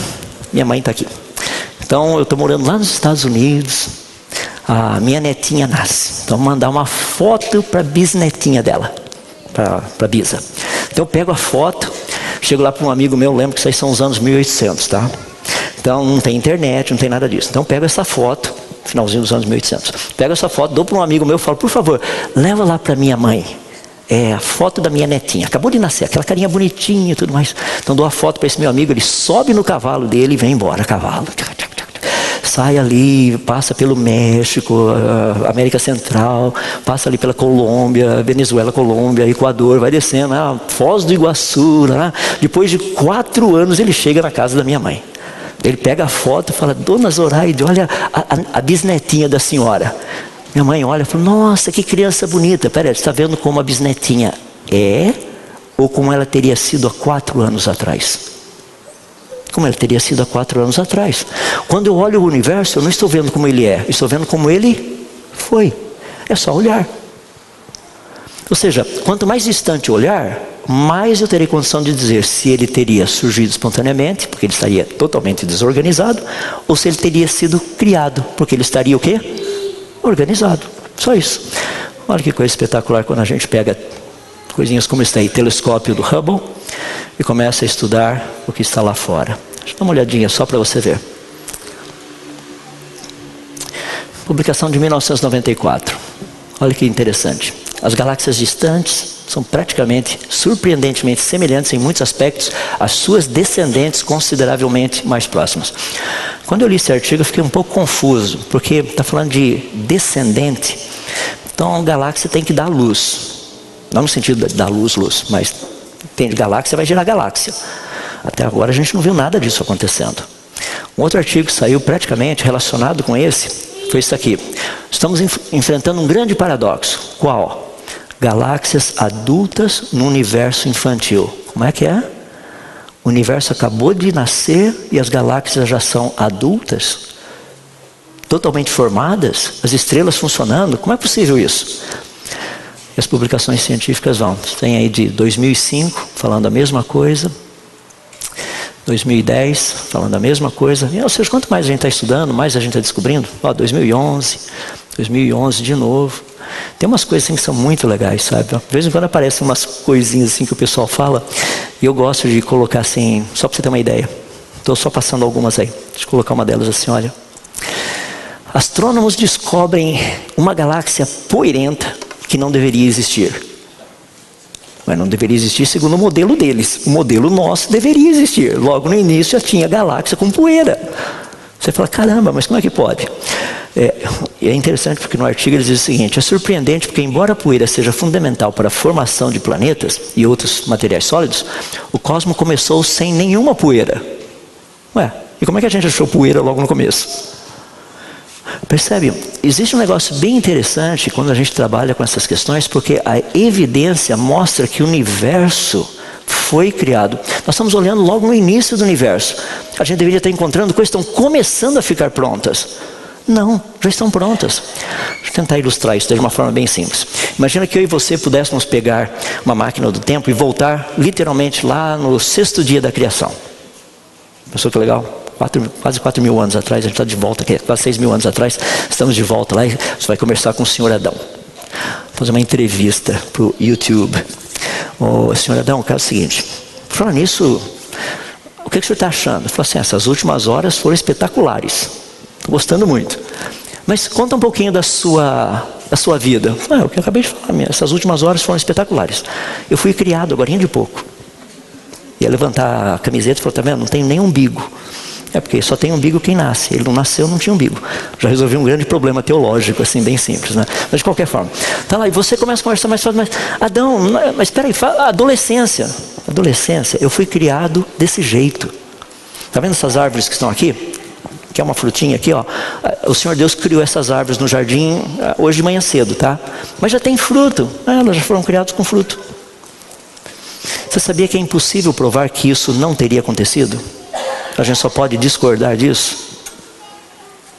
minha mãe está aqui. Então, eu estou morando lá nos Estados Unidos a minha netinha nasce. Então, mandar uma foto para a bisnetinha dela, para a bisa. Então, eu pego a foto, chego lá para um amigo meu, lembro que isso aí são os anos 1800, tá? Então, não tem internet, não tem nada disso. Então, eu pego essa foto, finalzinho dos anos 1800. Pego essa foto, dou para um amigo meu falo, por favor, leva lá para minha mãe. É a foto da minha netinha. Acabou de nascer, aquela carinha bonitinha e tudo mais. Então dou a foto para esse meu amigo, ele sobe no cavalo dele e vem embora, cavalo sai ali, passa pelo México, América Central, passa ali pela Colômbia, Venezuela, Colômbia, Equador, vai descendo, ah, Foz do Iguaçu, lá. depois de quatro anos ele chega na casa da minha mãe. Ele pega a foto e fala, Dona Zoraide, olha a, a, a bisnetinha da senhora. Minha mãe olha e fala, nossa, que criança bonita. Peraí, está vendo como a bisnetinha é ou como ela teria sido há quatro anos atrás? Como ele teria sido há quatro anos atrás. Quando eu olho o universo, eu não estou vendo como ele é, estou vendo como ele foi. É só olhar. Ou seja, quanto mais distante olhar, mais eu terei condição de dizer se ele teria surgido espontaneamente, porque ele estaria totalmente desorganizado, ou se ele teria sido criado, porque ele estaria o quê? Organizado. Só isso. Olha que coisa espetacular quando a gente pega coisinhas como esse aí, telescópio do Hubble, e começa a estudar o que está lá fora. Deixa eu dar uma olhadinha só para você ver. Publicação de 1994. Olha que interessante. As galáxias distantes são praticamente, surpreendentemente semelhantes em muitos aspectos às suas descendentes consideravelmente mais próximas. Quando eu li esse artigo, eu fiquei um pouco confuso, porque está falando de descendente. Então, a galáxia tem que dar luz. Não no sentido da luz, luz, mas tem galáxia, vai gerar galáxia. Até agora a gente não viu nada disso acontecendo. Um outro artigo que saiu praticamente relacionado com esse foi isso aqui. Estamos enf enfrentando um grande paradoxo. Qual? Galáxias adultas no universo infantil. Como é que é? O universo acabou de nascer e as galáxias já são adultas? Totalmente formadas? As estrelas funcionando? Como é possível isso? E as publicações científicas vão. Tem aí de 2005 falando a mesma coisa, 2010 falando a mesma coisa. E, ou seja, quanto mais a gente está estudando, mais a gente está descobrindo. Ó, 2011, 2011 de novo. Tem umas coisas assim que são muito legais, sabe? De vez em quando aparecem umas coisinhas assim que o pessoal fala, e eu gosto de colocar assim, só para você ter uma ideia. Estou só passando algumas aí. Deixa eu colocar uma delas assim, olha. Astrônomos descobrem uma galáxia poeirenta que não deveria existir. Mas não deveria existir segundo o modelo deles. O modelo nosso deveria existir. Logo no início já tinha galáxia com poeira. Você fala, caramba, mas como é que pode? É, é interessante porque no artigo eles dizem o seguinte: é surpreendente porque, embora a poeira seja fundamental para a formação de planetas e outros materiais sólidos, o cosmos começou sem nenhuma poeira. Ué, e como é que a gente achou poeira logo no começo? Percebe? Existe um negócio bem interessante quando a gente trabalha com essas questões, porque a evidência mostra que o universo foi criado. Nós estamos olhando logo no início do universo. A gente deveria estar encontrando coisas que estão começando a ficar prontas. Não, já estão prontas. Deixa eu tentar ilustrar isso de uma forma bem simples. Imagina que eu e você pudéssemos pegar uma máquina do tempo e voltar literalmente lá no sexto dia da criação. Pensou que legal? Quatro, quase 4 mil anos atrás, a gente está de volta aqui, quase 6 mil anos atrás, estamos de volta lá e você vai conversar com o senhor Adão. Fazer uma entrevista para o YouTube. Ô, senhor Adão, quero o seguinte, falando nisso, o que, que o senhor está achando? Falou assim, essas últimas horas foram espetaculares. Estou gostando muito. Mas conta um pouquinho da sua, da sua vida. Ah, o que eu acabei de falar, essas últimas horas foram espetaculares. Eu fui criado agora de pouco. Ia levantar a camiseta e falou, tá vendo? Não tem nem umbigo. É porque só tem umbigo quem nasce. Ele não nasceu, não tinha umbigo. Já resolvi um grande problema teológico, assim, bem simples, né? Mas de qualquer forma. Tá lá, e você começa a conversar mais fácil, mas Adão, mas espera aí, adolescência. Adolescência, eu fui criado desse jeito. Tá vendo essas árvores que estão aqui? que é uma frutinha aqui, ó. O Senhor Deus criou essas árvores no jardim ah, hoje de manhã cedo, tá? Mas já tem fruto. Ah, elas já foram criadas com fruto. Você sabia que é impossível provar que isso não teria acontecido? A gente só pode discordar disso.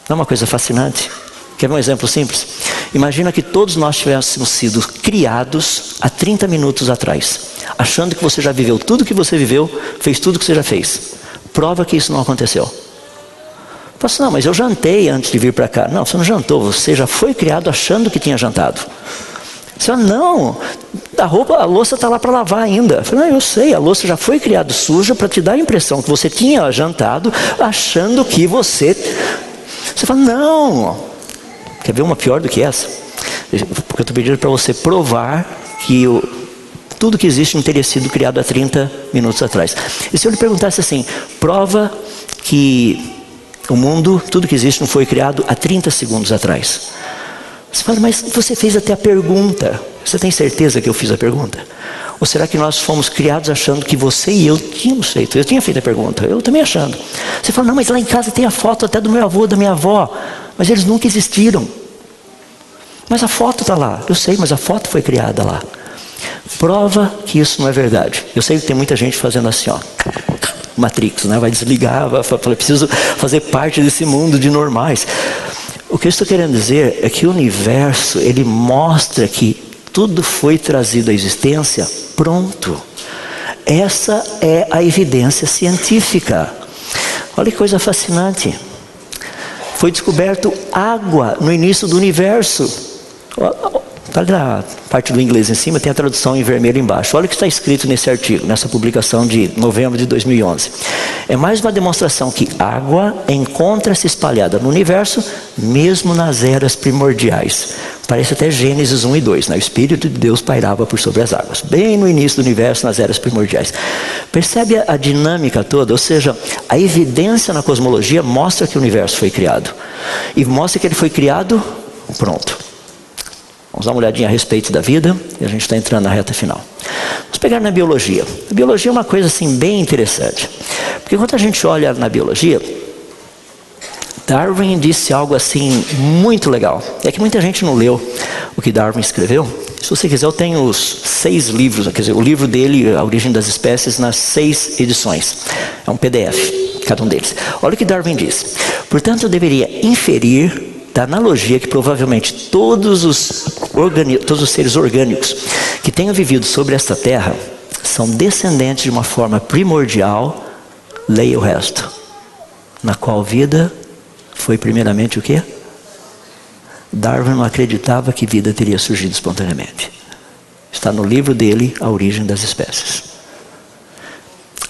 Não é uma coisa fascinante? Quer ver um exemplo simples? Imagina que todos nós tivéssemos sido criados há 30 minutos atrás, achando que você já viveu tudo que você viveu, fez tudo que você já fez. Prova que isso não aconteceu. Fala assim, não, mas eu jantei antes de vir para cá. Não, você não jantou, você já foi criado achando que tinha jantado. Fala, não, a roupa, a louça está lá para lavar ainda. Eu falei, não, eu sei, a louça já foi criada suja para te dar a impressão que você tinha jantado, achando que você. Você fala, não. Quer ver uma pior do que essa? Porque eu estou pedindo para você provar que o, tudo que existe não teria sido criado há 30 minutos atrás. E se eu lhe perguntasse assim, prova que o mundo, tudo que existe, não foi criado há 30 segundos atrás. Você fala, mas você fez até a pergunta. Você tem certeza que eu fiz a pergunta? Ou será que nós fomos criados achando que você e eu tínhamos feito? Eu tinha feito a pergunta, eu também achando. Você fala, não, mas lá em casa tem a foto até do meu avô, da minha avó. Mas eles nunca existiram. Mas a foto está lá. Eu sei, mas a foto foi criada lá. Prova que isso não é verdade. Eu sei que tem muita gente fazendo assim, ó. Matrix, né? vai desligar, vai falar, preciso fazer parte desse mundo de normais. O que eu estou querendo dizer é que o universo, ele mostra que tudo foi trazido à existência pronto. Essa é a evidência científica. Olha que coisa fascinante. Foi descoberto água no início do universo. Está ali na parte do inglês em cima, tem a tradução em vermelho embaixo. Olha o que está escrito nesse artigo, nessa publicação de novembro de 2011. É mais uma demonstração que água encontra-se espalhada no universo, mesmo nas eras primordiais. Parece até Gênesis 1 e 2, né? o Espírito de Deus pairava por sobre as águas, bem no início do universo, nas eras primordiais. Percebe a dinâmica toda? Ou seja, a evidência na cosmologia mostra que o universo foi criado. E mostra que ele foi criado pronto. Vamos dar uma olhadinha a respeito da vida e a gente está entrando na reta final. Vamos pegar na biologia. A biologia é uma coisa assim bem interessante. Porque quando a gente olha na biologia, Darwin disse algo assim muito legal. É que muita gente não leu o que Darwin escreveu. Se você quiser, eu tenho os seis livros, quer dizer, o livro dele, A Origem das Espécies, nas seis edições. É um PDF, cada um deles. Olha o que Darwin diz. Portanto, eu deveria inferir da analogia que provavelmente todos os, todos os seres orgânicos que tenham vivido sobre esta terra são descendentes de uma forma primordial, leia o resto, na qual vida foi primeiramente o quê? Darwin não acreditava que vida teria surgido espontaneamente. Está no livro dele, A Origem das Espécies.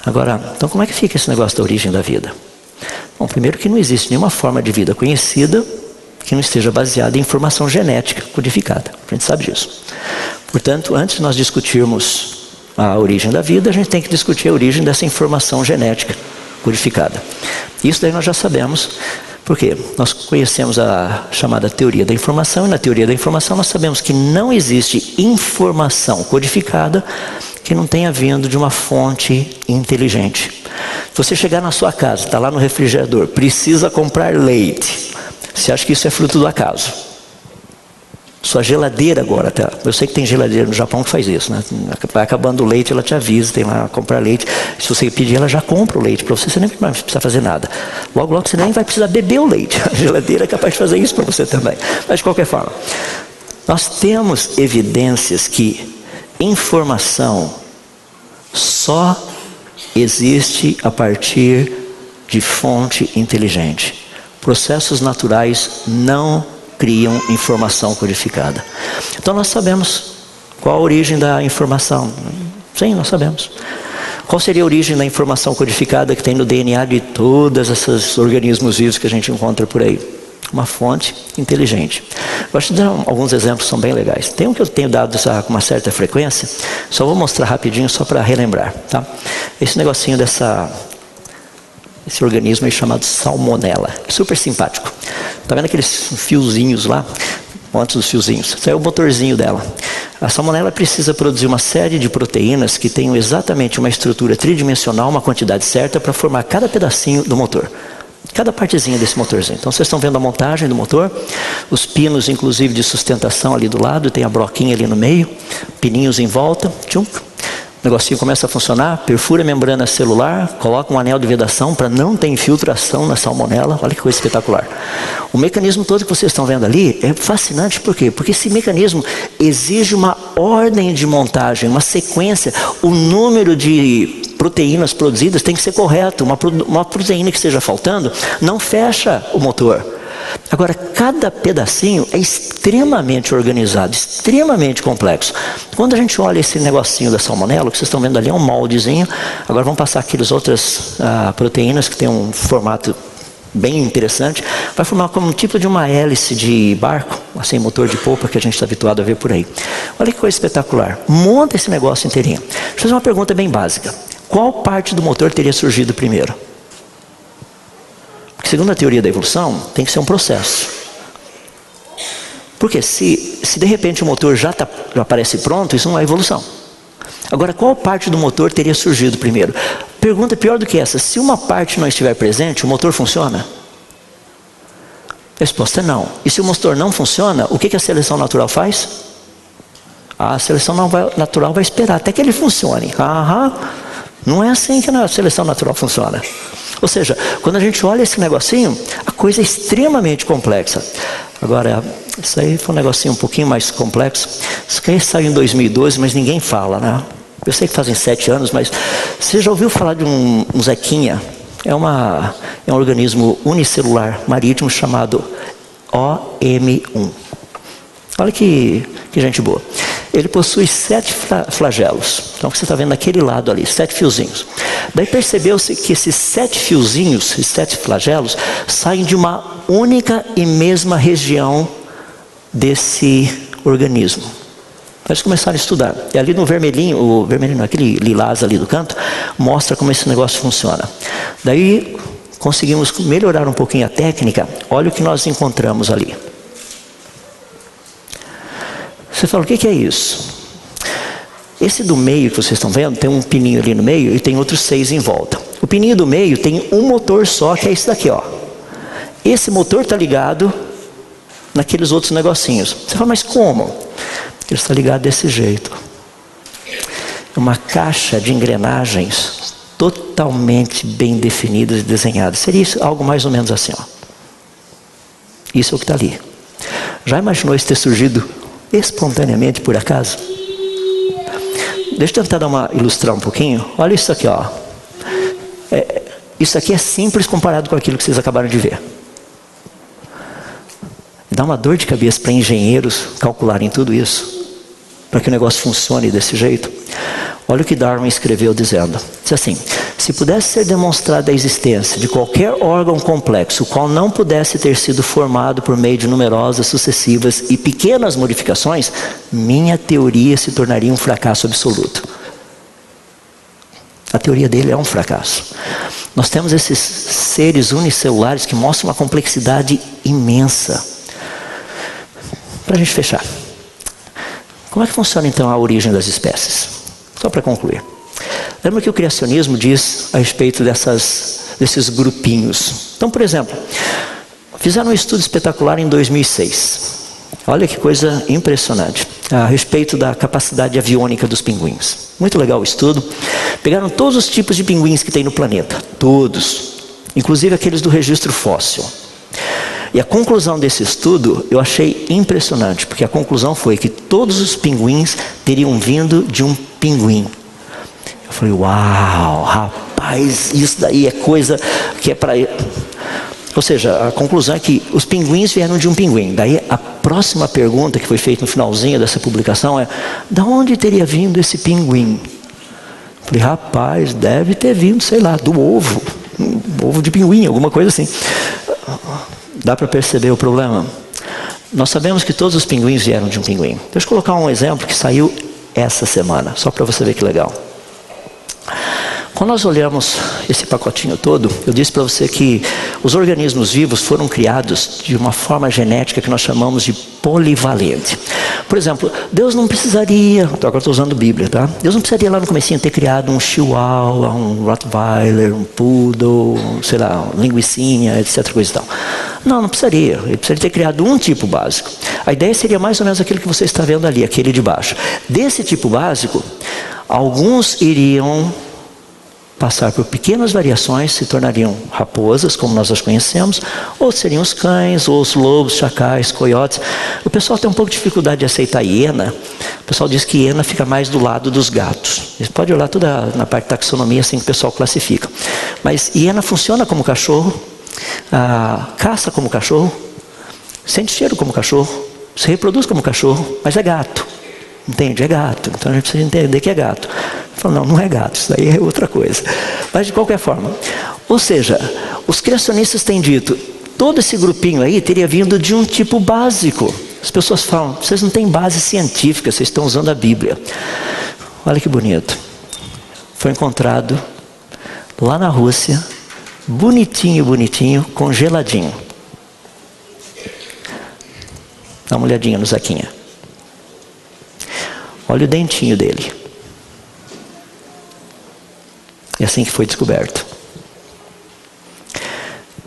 Agora, então como é que fica esse negócio da origem da vida? Bom, primeiro que não existe nenhuma forma de vida conhecida que não esteja baseada em informação genética codificada. A gente sabe disso. Portanto, antes de nós discutirmos a origem da vida, a gente tem que discutir a origem dessa informação genética codificada. Isso daí nós já sabemos, porque nós conhecemos a chamada teoria da informação, e na teoria da informação nós sabemos que não existe informação codificada que não tenha vindo de uma fonte inteligente. Se você chegar na sua casa, está lá no refrigerador, precisa comprar leite. Você acha que isso é fruto do acaso? Sua geladeira agora, tá? eu sei que tem geladeira no Japão que faz isso, né? Vai acabando o leite, ela te avisa, tem lá comprar leite. Se você pedir, ela já compra o leite para você, você nem vai precisar fazer nada. Logo, logo você nem vai precisar beber o leite. A geladeira é capaz de fazer isso para você também. Mas de qualquer forma, nós temos evidências que informação só existe a partir de fonte inteligente. Processos naturais não criam informação codificada. Então nós sabemos qual a origem da informação. Sim, nós sabemos. Qual seria a origem da informação codificada que tem no DNA de todos esses organismos vivos que a gente encontra por aí? uma fonte inteligente. Vou te dar alguns exemplos são bem legais. Tem um que eu tenho dado com uma certa frequência, só vou mostrar rapidinho só para relembrar. Tá? Esse negocinho dessa esse organismo aí chamado salmonela. Super simpático. Tá vendo aqueles fiozinhos lá? Quantos dos fiozinhos? Isso é o motorzinho dela. A salmonela precisa produzir uma série de proteínas que tenham exatamente uma estrutura tridimensional, uma quantidade certa para formar cada pedacinho do motor. Cada partezinha desse motorzinho. Então vocês estão vendo a montagem do motor, os pinos, inclusive, de sustentação ali do lado, tem a broquinha ali no meio, pininhos em volta, tchum, o negocinho começa a funcionar, perfura a membrana celular, coloca um anel de vedação para não ter infiltração na salmonela. Olha que coisa espetacular. O mecanismo todo que vocês estão vendo ali é fascinante, por quê? Porque esse mecanismo exige uma ordem de montagem, uma sequência. O número de proteínas produzidas tem que ser correto. Uma, uma proteína que esteja faltando não fecha o motor. Agora, cada pedacinho é extremamente organizado, extremamente complexo. Quando a gente olha esse negocinho da salmonela, o que vocês estão vendo ali é um moldezinho. Agora vamos passar aquelas outras ah, proteínas que tem um formato bem interessante. Vai formar como um tipo de uma hélice de barco, assim, motor de polpa que a gente está habituado a ver por aí. Olha que coisa espetacular. Monta esse negócio inteirinho. Deixa eu fazer uma pergunta bem básica. Qual parte do motor teria surgido primeiro? Segundo a teoria da evolução, tem que ser um processo. Porque se, se de repente o motor já, tá, já aparece pronto, isso não é evolução. Agora, qual parte do motor teria surgido primeiro? Pergunta pior do que essa: se uma parte não estiver presente, o motor funciona? Resposta não. E se o motor não funciona, o que, que a seleção natural faz? A seleção natural vai esperar até que ele funcione. Aham. Não é assim que a seleção natural funciona. Ou seja, quando a gente olha esse negocinho, a coisa é extremamente complexa. Agora, isso aí foi um negocinho um pouquinho mais complexo. Isso aqui saiu em 2012, mas ninguém fala, né? Eu sei que fazem sete anos, mas você já ouviu falar de um, um Zequinha? É, uma, é um organismo unicelular marítimo chamado OM1. Olha que, que gente boa. Ele possui sete flagelos. Então, você está vendo naquele lado ali, sete fiozinhos. Daí percebeu-se que esses sete fiozinhos, esses sete flagelos, saem de uma única e mesma região desse organismo. Eles começaram a estudar. E ali no vermelhinho, o vermelhinho, aquele lilás ali do canto, mostra como esse negócio funciona. Daí conseguimos melhorar um pouquinho a técnica. Olha o que nós encontramos ali. Você fala, o que é isso? Esse do meio que vocês estão vendo, tem um pininho ali no meio e tem outros seis em volta. O pininho do meio tem um motor só, que é esse daqui, ó. Esse motor está ligado naqueles outros negocinhos. Você fala, mas como? Ele está ligado desse jeito. Uma caixa de engrenagens totalmente bem definidas e desenhadas. Seria isso, algo mais ou menos assim, ó. Isso é o que está ali. Já imaginou isso ter surgido espontaneamente por acaso? Deixa eu tentar dar uma ilustrar um pouquinho. Olha isso aqui, ó. É, isso aqui é simples comparado com aquilo que vocês acabaram de ver. Dá uma dor de cabeça para engenheiros calcularem tudo isso, para que o negócio funcione desse jeito. Olha o que Darwin escreveu dizendo: diz assim, se pudesse ser demonstrada a existência de qualquer órgão complexo, o qual não pudesse ter sido formado por meio de numerosas, sucessivas e pequenas modificações, minha teoria se tornaria um fracasso absoluto. A teoria dele é um fracasso. Nós temos esses seres unicelulares que mostram uma complexidade imensa. Para a gente fechar, como é que funciona então a origem das espécies? Só para concluir. Lembra que o criacionismo diz a respeito dessas, desses grupinhos. Então, por exemplo, fizeram um estudo espetacular em 2006. Olha que coisa impressionante a respeito da capacidade aviônica dos pinguins. Muito legal o estudo. Pegaram todos os tipos de pinguins que tem no planeta, todos, inclusive aqueles do registro fóssil. E a conclusão desse estudo eu achei impressionante, porque a conclusão foi que todos os pinguins teriam vindo de um pinguim. Eu falei, uau, rapaz, isso daí é coisa que é para. Ou seja, a conclusão é que os pinguins vieram de um pinguim. Daí a próxima pergunta que foi feita no finalzinho dessa publicação é: da onde teria vindo esse pinguim? Eu falei, rapaz, deve ter vindo, sei lá, do ovo, um ovo de pinguim, alguma coisa assim. Dá para perceber o problema? Nós sabemos que todos os pinguins vieram de um pinguim. Deixa eu colocar um exemplo que saiu essa semana, só para você ver que legal. Quando nós olhamos esse pacotinho todo, eu disse para você que os organismos vivos foram criados de uma forma genética que nós chamamos de polivalente. Por exemplo, Deus não precisaria, agora estou usando Bíblia, tá? Deus não precisaria lá no comecinho ter criado um chihuahua, um rottweiler, um poodle, sei lá, linguicinha, etc. Coisa e tal. Não, não precisaria. Ele precisaria ter criado um tipo básico. A ideia seria mais ou menos aquilo que você está vendo ali, aquele de baixo. Desse tipo básico, alguns iriam passar por pequenas variações, se tornariam raposas, como nós as conhecemos, ou seriam os cães, ou os lobos, chacais, coiotes. O pessoal tem um pouco de dificuldade de aceitar hiena. O pessoal diz que hiena fica mais do lado dos gatos. Você pode olhar toda na parte da taxonomia assim que o pessoal classifica. Mas hiena funciona como cachorro, ah, caça como cachorro, sente cheiro como cachorro, se reproduz como cachorro, mas é gato. Entende? É gato. Então a gente precisa entender que é gato. Falo, não, não é gato, isso daí é outra coisa. Mas de qualquer forma. Ou seja, os criacionistas têm dito, todo esse grupinho aí teria vindo de um tipo básico. As pessoas falam, vocês não têm base científica, vocês estão usando a Bíblia. Olha que bonito. Foi encontrado lá na Rússia, bonitinho, bonitinho, congeladinho. Dá uma olhadinha no Zaquinha. Olha o dentinho dele. É assim que foi descoberto.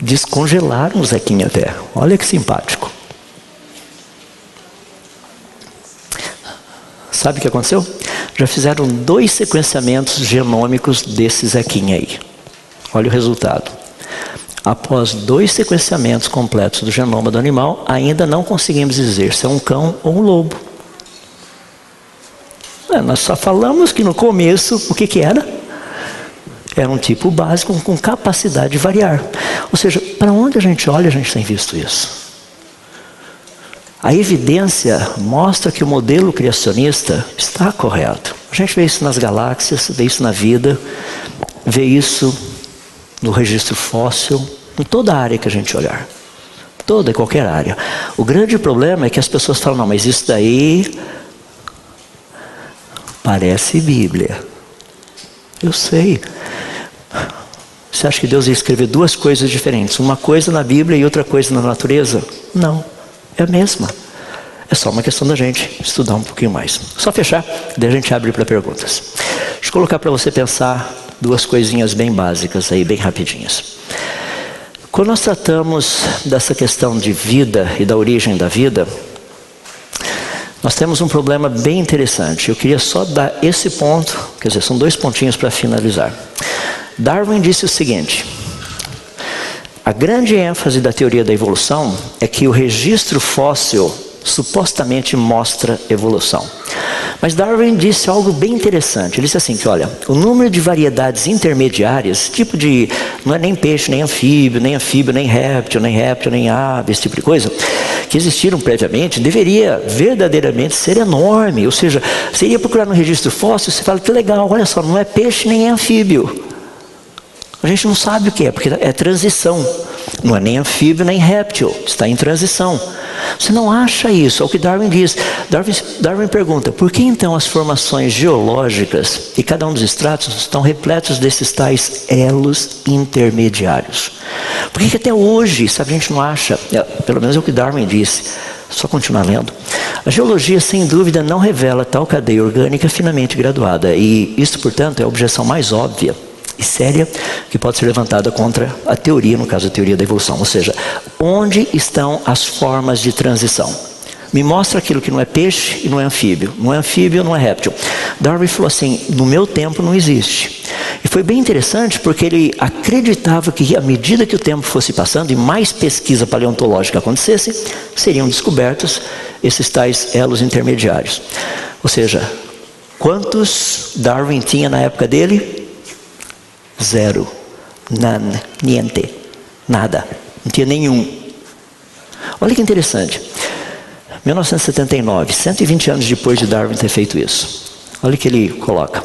Descongelaram o Zequinha até. Olha que simpático. Sabe o que aconteceu? Já fizeram dois sequenciamentos genômicos desse Zequinha aí. Olha o resultado. Após dois sequenciamentos completos do genoma do animal, ainda não conseguimos dizer se é um cão ou um lobo. É, nós só falamos que no começo, o que, que era? Era um tipo básico com capacidade de variar. Ou seja, para onde a gente olha, a gente tem visto isso. A evidência mostra que o modelo criacionista está correto. A gente vê isso nas galáxias, vê isso na vida, vê isso no registro fóssil, em toda a área que a gente olhar. Toda e qualquer área. O grande problema é que as pessoas falam, não, mas isso daí Parece Bíblia. Eu sei. Você acha que Deus ia escrever duas coisas diferentes? Uma coisa na Bíblia e outra coisa na natureza? Não. É a mesma. É só uma questão da gente estudar um pouquinho mais. Só fechar, daí a gente abre para perguntas. Deixa eu colocar para você pensar duas coisinhas bem básicas aí, bem rapidinhas. Quando nós tratamos dessa questão de vida e da origem da vida, nós temos um problema bem interessante. Eu queria só dar esse ponto, quer dizer, são dois pontinhos para finalizar. Darwin disse o seguinte: a grande ênfase da teoria da evolução é que o registro fóssil supostamente mostra evolução. Mas Darwin disse algo bem interessante. Ele disse assim que, olha, o número de variedades intermediárias, tipo de, não é nem peixe, nem anfíbio, nem anfíbio, nem réptil, nem réptil, nem ave, esse tipo de coisa, que existiram previamente, deveria verdadeiramente ser enorme. Ou seja, você iria procurar no registro fóssil, você fala que legal, olha só, não é peixe nem é anfíbio. A gente não sabe o que é, porque é transição. Não é nem anfíbio nem réptil, está em transição. Você não acha isso, é o que Darwin diz. Darwin, Darwin pergunta: por que então as formações geológicas e cada um dos estratos estão repletos desses tais elos intermediários? Por que, que até hoje, sabe, a gente não acha, é, pelo menos é o que Darwin disse, só continuar lendo. A geologia, sem dúvida, não revela tal cadeia orgânica finamente graduada, e isso, portanto, é a objeção mais óbvia e séria que pode ser levantada contra a teoria, no caso a teoria da evolução. Ou seja, onde estão as formas de transição? Me mostra aquilo que não é peixe e não é anfíbio. Não é anfíbio, não é réptil. Darwin falou assim: no meu tempo não existe. E foi bem interessante porque ele acreditava que à medida que o tempo fosse passando e mais pesquisa paleontológica acontecesse, seriam descobertos esses tais elos intermediários. Ou seja, quantos Darwin tinha na época dele? Zero. Nan, niente. Nada. Não tinha nenhum. Olha que interessante. 1979, 120 anos depois de Darwin ter feito isso. Olha o que ele coloca.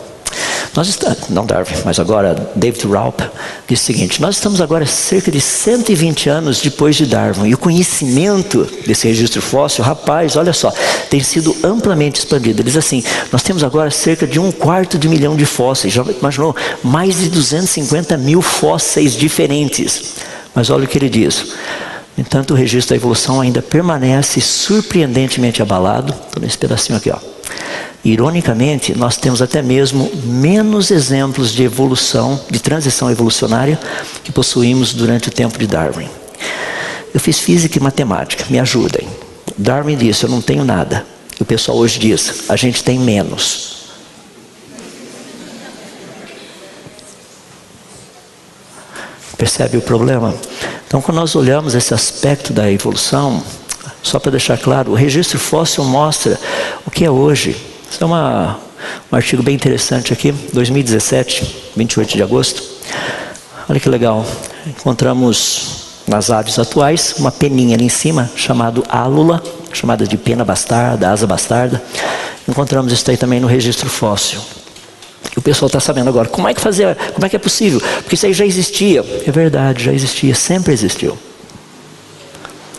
Nós estamos, não Darwin, mas agora David Raup diz o seguinte: nós estamos agora cerca de 120 anos depois de Darwin e o conhecimento desse registro fóssil, rapaz, olha só, tem sido amplamente expandido. Ele diz assim: nós temos agora cerca de um quarto de milhão de fósseis. Já imaginou? Mais de 250 mil fósseis diferentes. Mas olha o que ele diz. No entanto, o registro da evolução ainda permanece surpreendentemente abalado. Estou nesse pedacinho aqui, ó. Ironicamente, nós temos até mesmo menos exemplos de evolução, de transição evolucionária, que possuímos durante o tempo de Darwin. Eu fiz física e matemática, me ajudem. Darwin disse: Eu não tenho nada. E o pessoal hoje diz: A gente tem menos. Percebe o problema? Então, quando nós olhamos esse aspecto da evolução, só para deixar claro, o registro fóssil mostra o que é hoje. Isso é uma, um artigo bem interessante aqui, 2017, 28 de agosto. Olha que legal. Encontramos nas aves atuais uma peninha ali em cima, chamado álula, chamada de pena bastarda, asa bastarda. Encontramos isso aí também no registro fóssil. E o pessoal está sabendo agora. Como é que fazer? Como é que é possível? Porque isso aí já existia. É verdade, já existia, sempre existiu.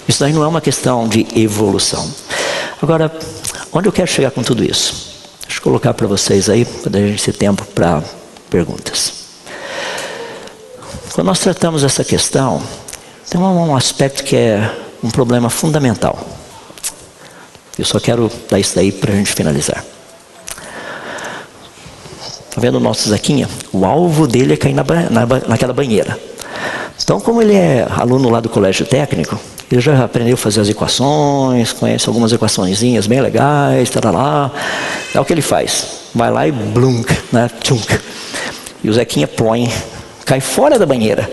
Isso daí não é uma questão de evolução. Agora, onde eu quero chegar com tudo isso? Deixa eu colocar para vocês aí, para a gente ter tempo para perguntas. Quando nós tratamos essa questão, tem um aspecto que é um problema fundamental. Eu só quero dar isso daí para a gente finalizar. Está vendo o nosso Zequinha? O alvo dele é cair na, na, naquela banheira. Então, como ele é aluno lá do colégio técnico, ele já aprendeu a fazer as equações, conhece algumas equaçõezinhas bem legais, tá lá. É o que ele faz. Vai lá e blunk, né? Tchunk. E o Zequinha põe, cai fora da banheira.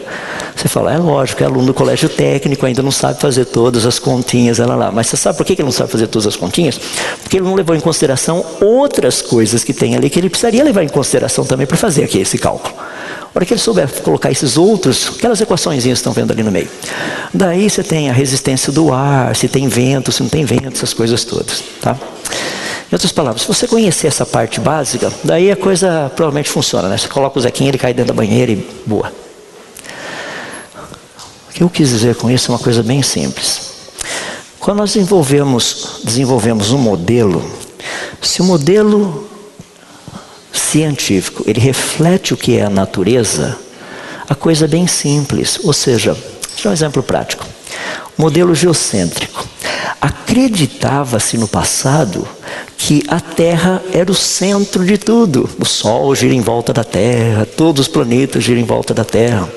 Você fala, é lógico, é aluno do colégio técnico, ainda não sabe fazer todas as continhas, ela lá. Mas você sabe por que ele não sabe fazer todas as continhas? Porque ele não levou em consideração outras coisas que tem ali que ele precisaria levar em consideração também para fazer aqui esse cálculo. A hora que ele souber colocar esses outros, aquelas equações que estão vendo ali no meio. Daí você tem a resistência do ar, se tem vento, se não tem vento, essas coisas todas. Tá? Em outras palavras, se você conhecer essa parte básica, daí a coisa provavelmente funciona. Né? Você coloca o Zequinha, ele cai dentro da banheira e boa. O que eu quis dizer com isso é uma coisa bem simples. Quando nós desenvolvemos, desenvolvemos um modelo, se o modelo científico ele reflete o que é a natureza, a coisa é bem simples. Ou seja, deixa eu dar um exemplo prático. Modelo geocêntrico. Acreditava-se no passado que a Terra era o centro de tudo. O Sol gira em volta da Terra, todos os planetas giram em volta da Terra.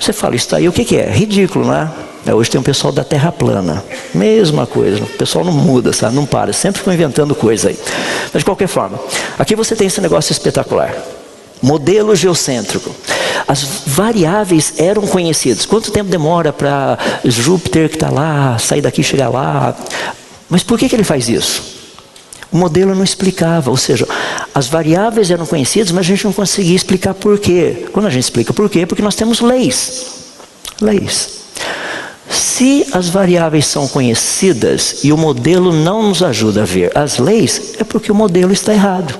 Você fala, isso aí o que, é? Ridículo, não é? é? Hoje tem um pessoal da Terra plana. Mesma coisa. O pessoal não muda, sabe? Não para. Sempre ficam inventando coisa aí. Mas de qualquer forma, aqui você tem esse negócio espetacular. Modelo geocêntrico. As variáveis eram conhecidas. Quanto tempo demora para Júpiter que está lá, sair daqui chegar lá? Mas por que, que ele faz isso? O modelo não explicava, ou seja, as variáveis eram conhecidas, mas a gente não conseguia explicar por quê. Quando a gente explica por quê, é porque nós temos leis. Leis. Se as variáveis são conhecidas e o modelo não nos ajuda a ver as leis, é porque o modelo está errado.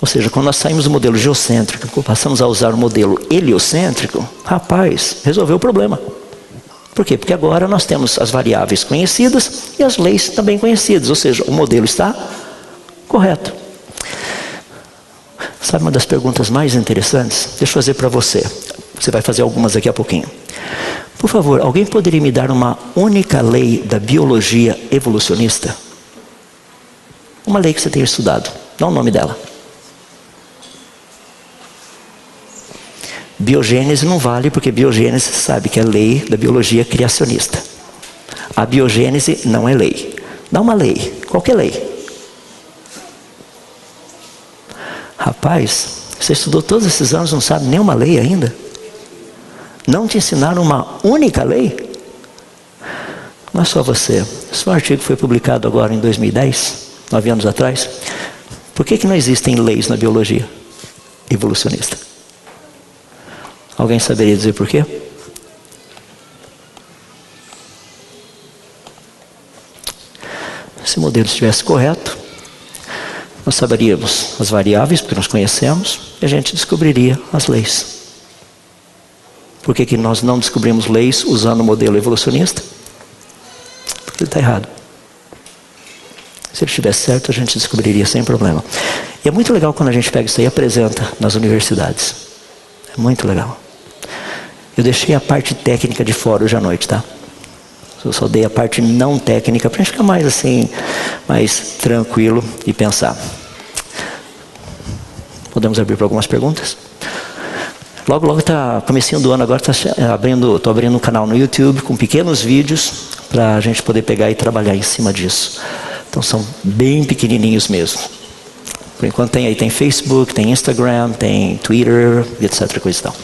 Ou seja, quando nós saímos do modelo geocêntrico, passamos a usar o modelo heliocêntrico, rapaz, resolveu o problema. Por quê? Porque agora nós temos as variáveis conhecidas e as leis também conhecidas, ou seja, o modelo está correto. Sabe uma das perguntas mais interessantes? Deixa eu fazer para você. Você vai fazer algumas daqui a pouquinho. Por favor, alguém poderia me dar uma única lei da biologia evolucionista? Uma lei que você tenha estudado. Dá o nome dela. Biogênese não vale porque biogênese sabe que é lei da biologia criacionista. A biogênese não é lei. Dá uma lei, qualquer lei. Rapaz, você estudou todos esses anos, não sabe nenhuma lei ainda? Não te ensinaram uma única lei? Não é só você. Esse artigo foi publicado agora em 2010, nove anos atrás. Por que, que não existem leis na biologia evolucionista? Alguém saberia dizer por quê? Se o modelo estivesse correto, nós saberíamos as variáveis, porque nós conhecemos, e a gente descobriria as leis. Por que, que nós não descobrimos leis usando o modelo evolucionista? Porque ele está errado. Se ele estivesse certo, a gente descobriria sem problema. E é muito legal quando a gente pega isso aí e apresenta nas universidades. É muito legal. Eu deixei a parte técnica de fora hoje à noite, tá? Eu só dei a parte não técnica para ficar mais assim, mais tranquilo e pensar. Podemos abrir para algumas perguntas? Logo, logo está comecinho do ano agora, está abrindo, estou abrindo um canal no YouTube com pequenos vídeos para a gente poder pegar e trabalhar em cima disso. Então são bem pequenininhos mesmo. Por enquanto tem aí tem Facebook, tem Instagram, tem Twitter, etc. Coisa e tal.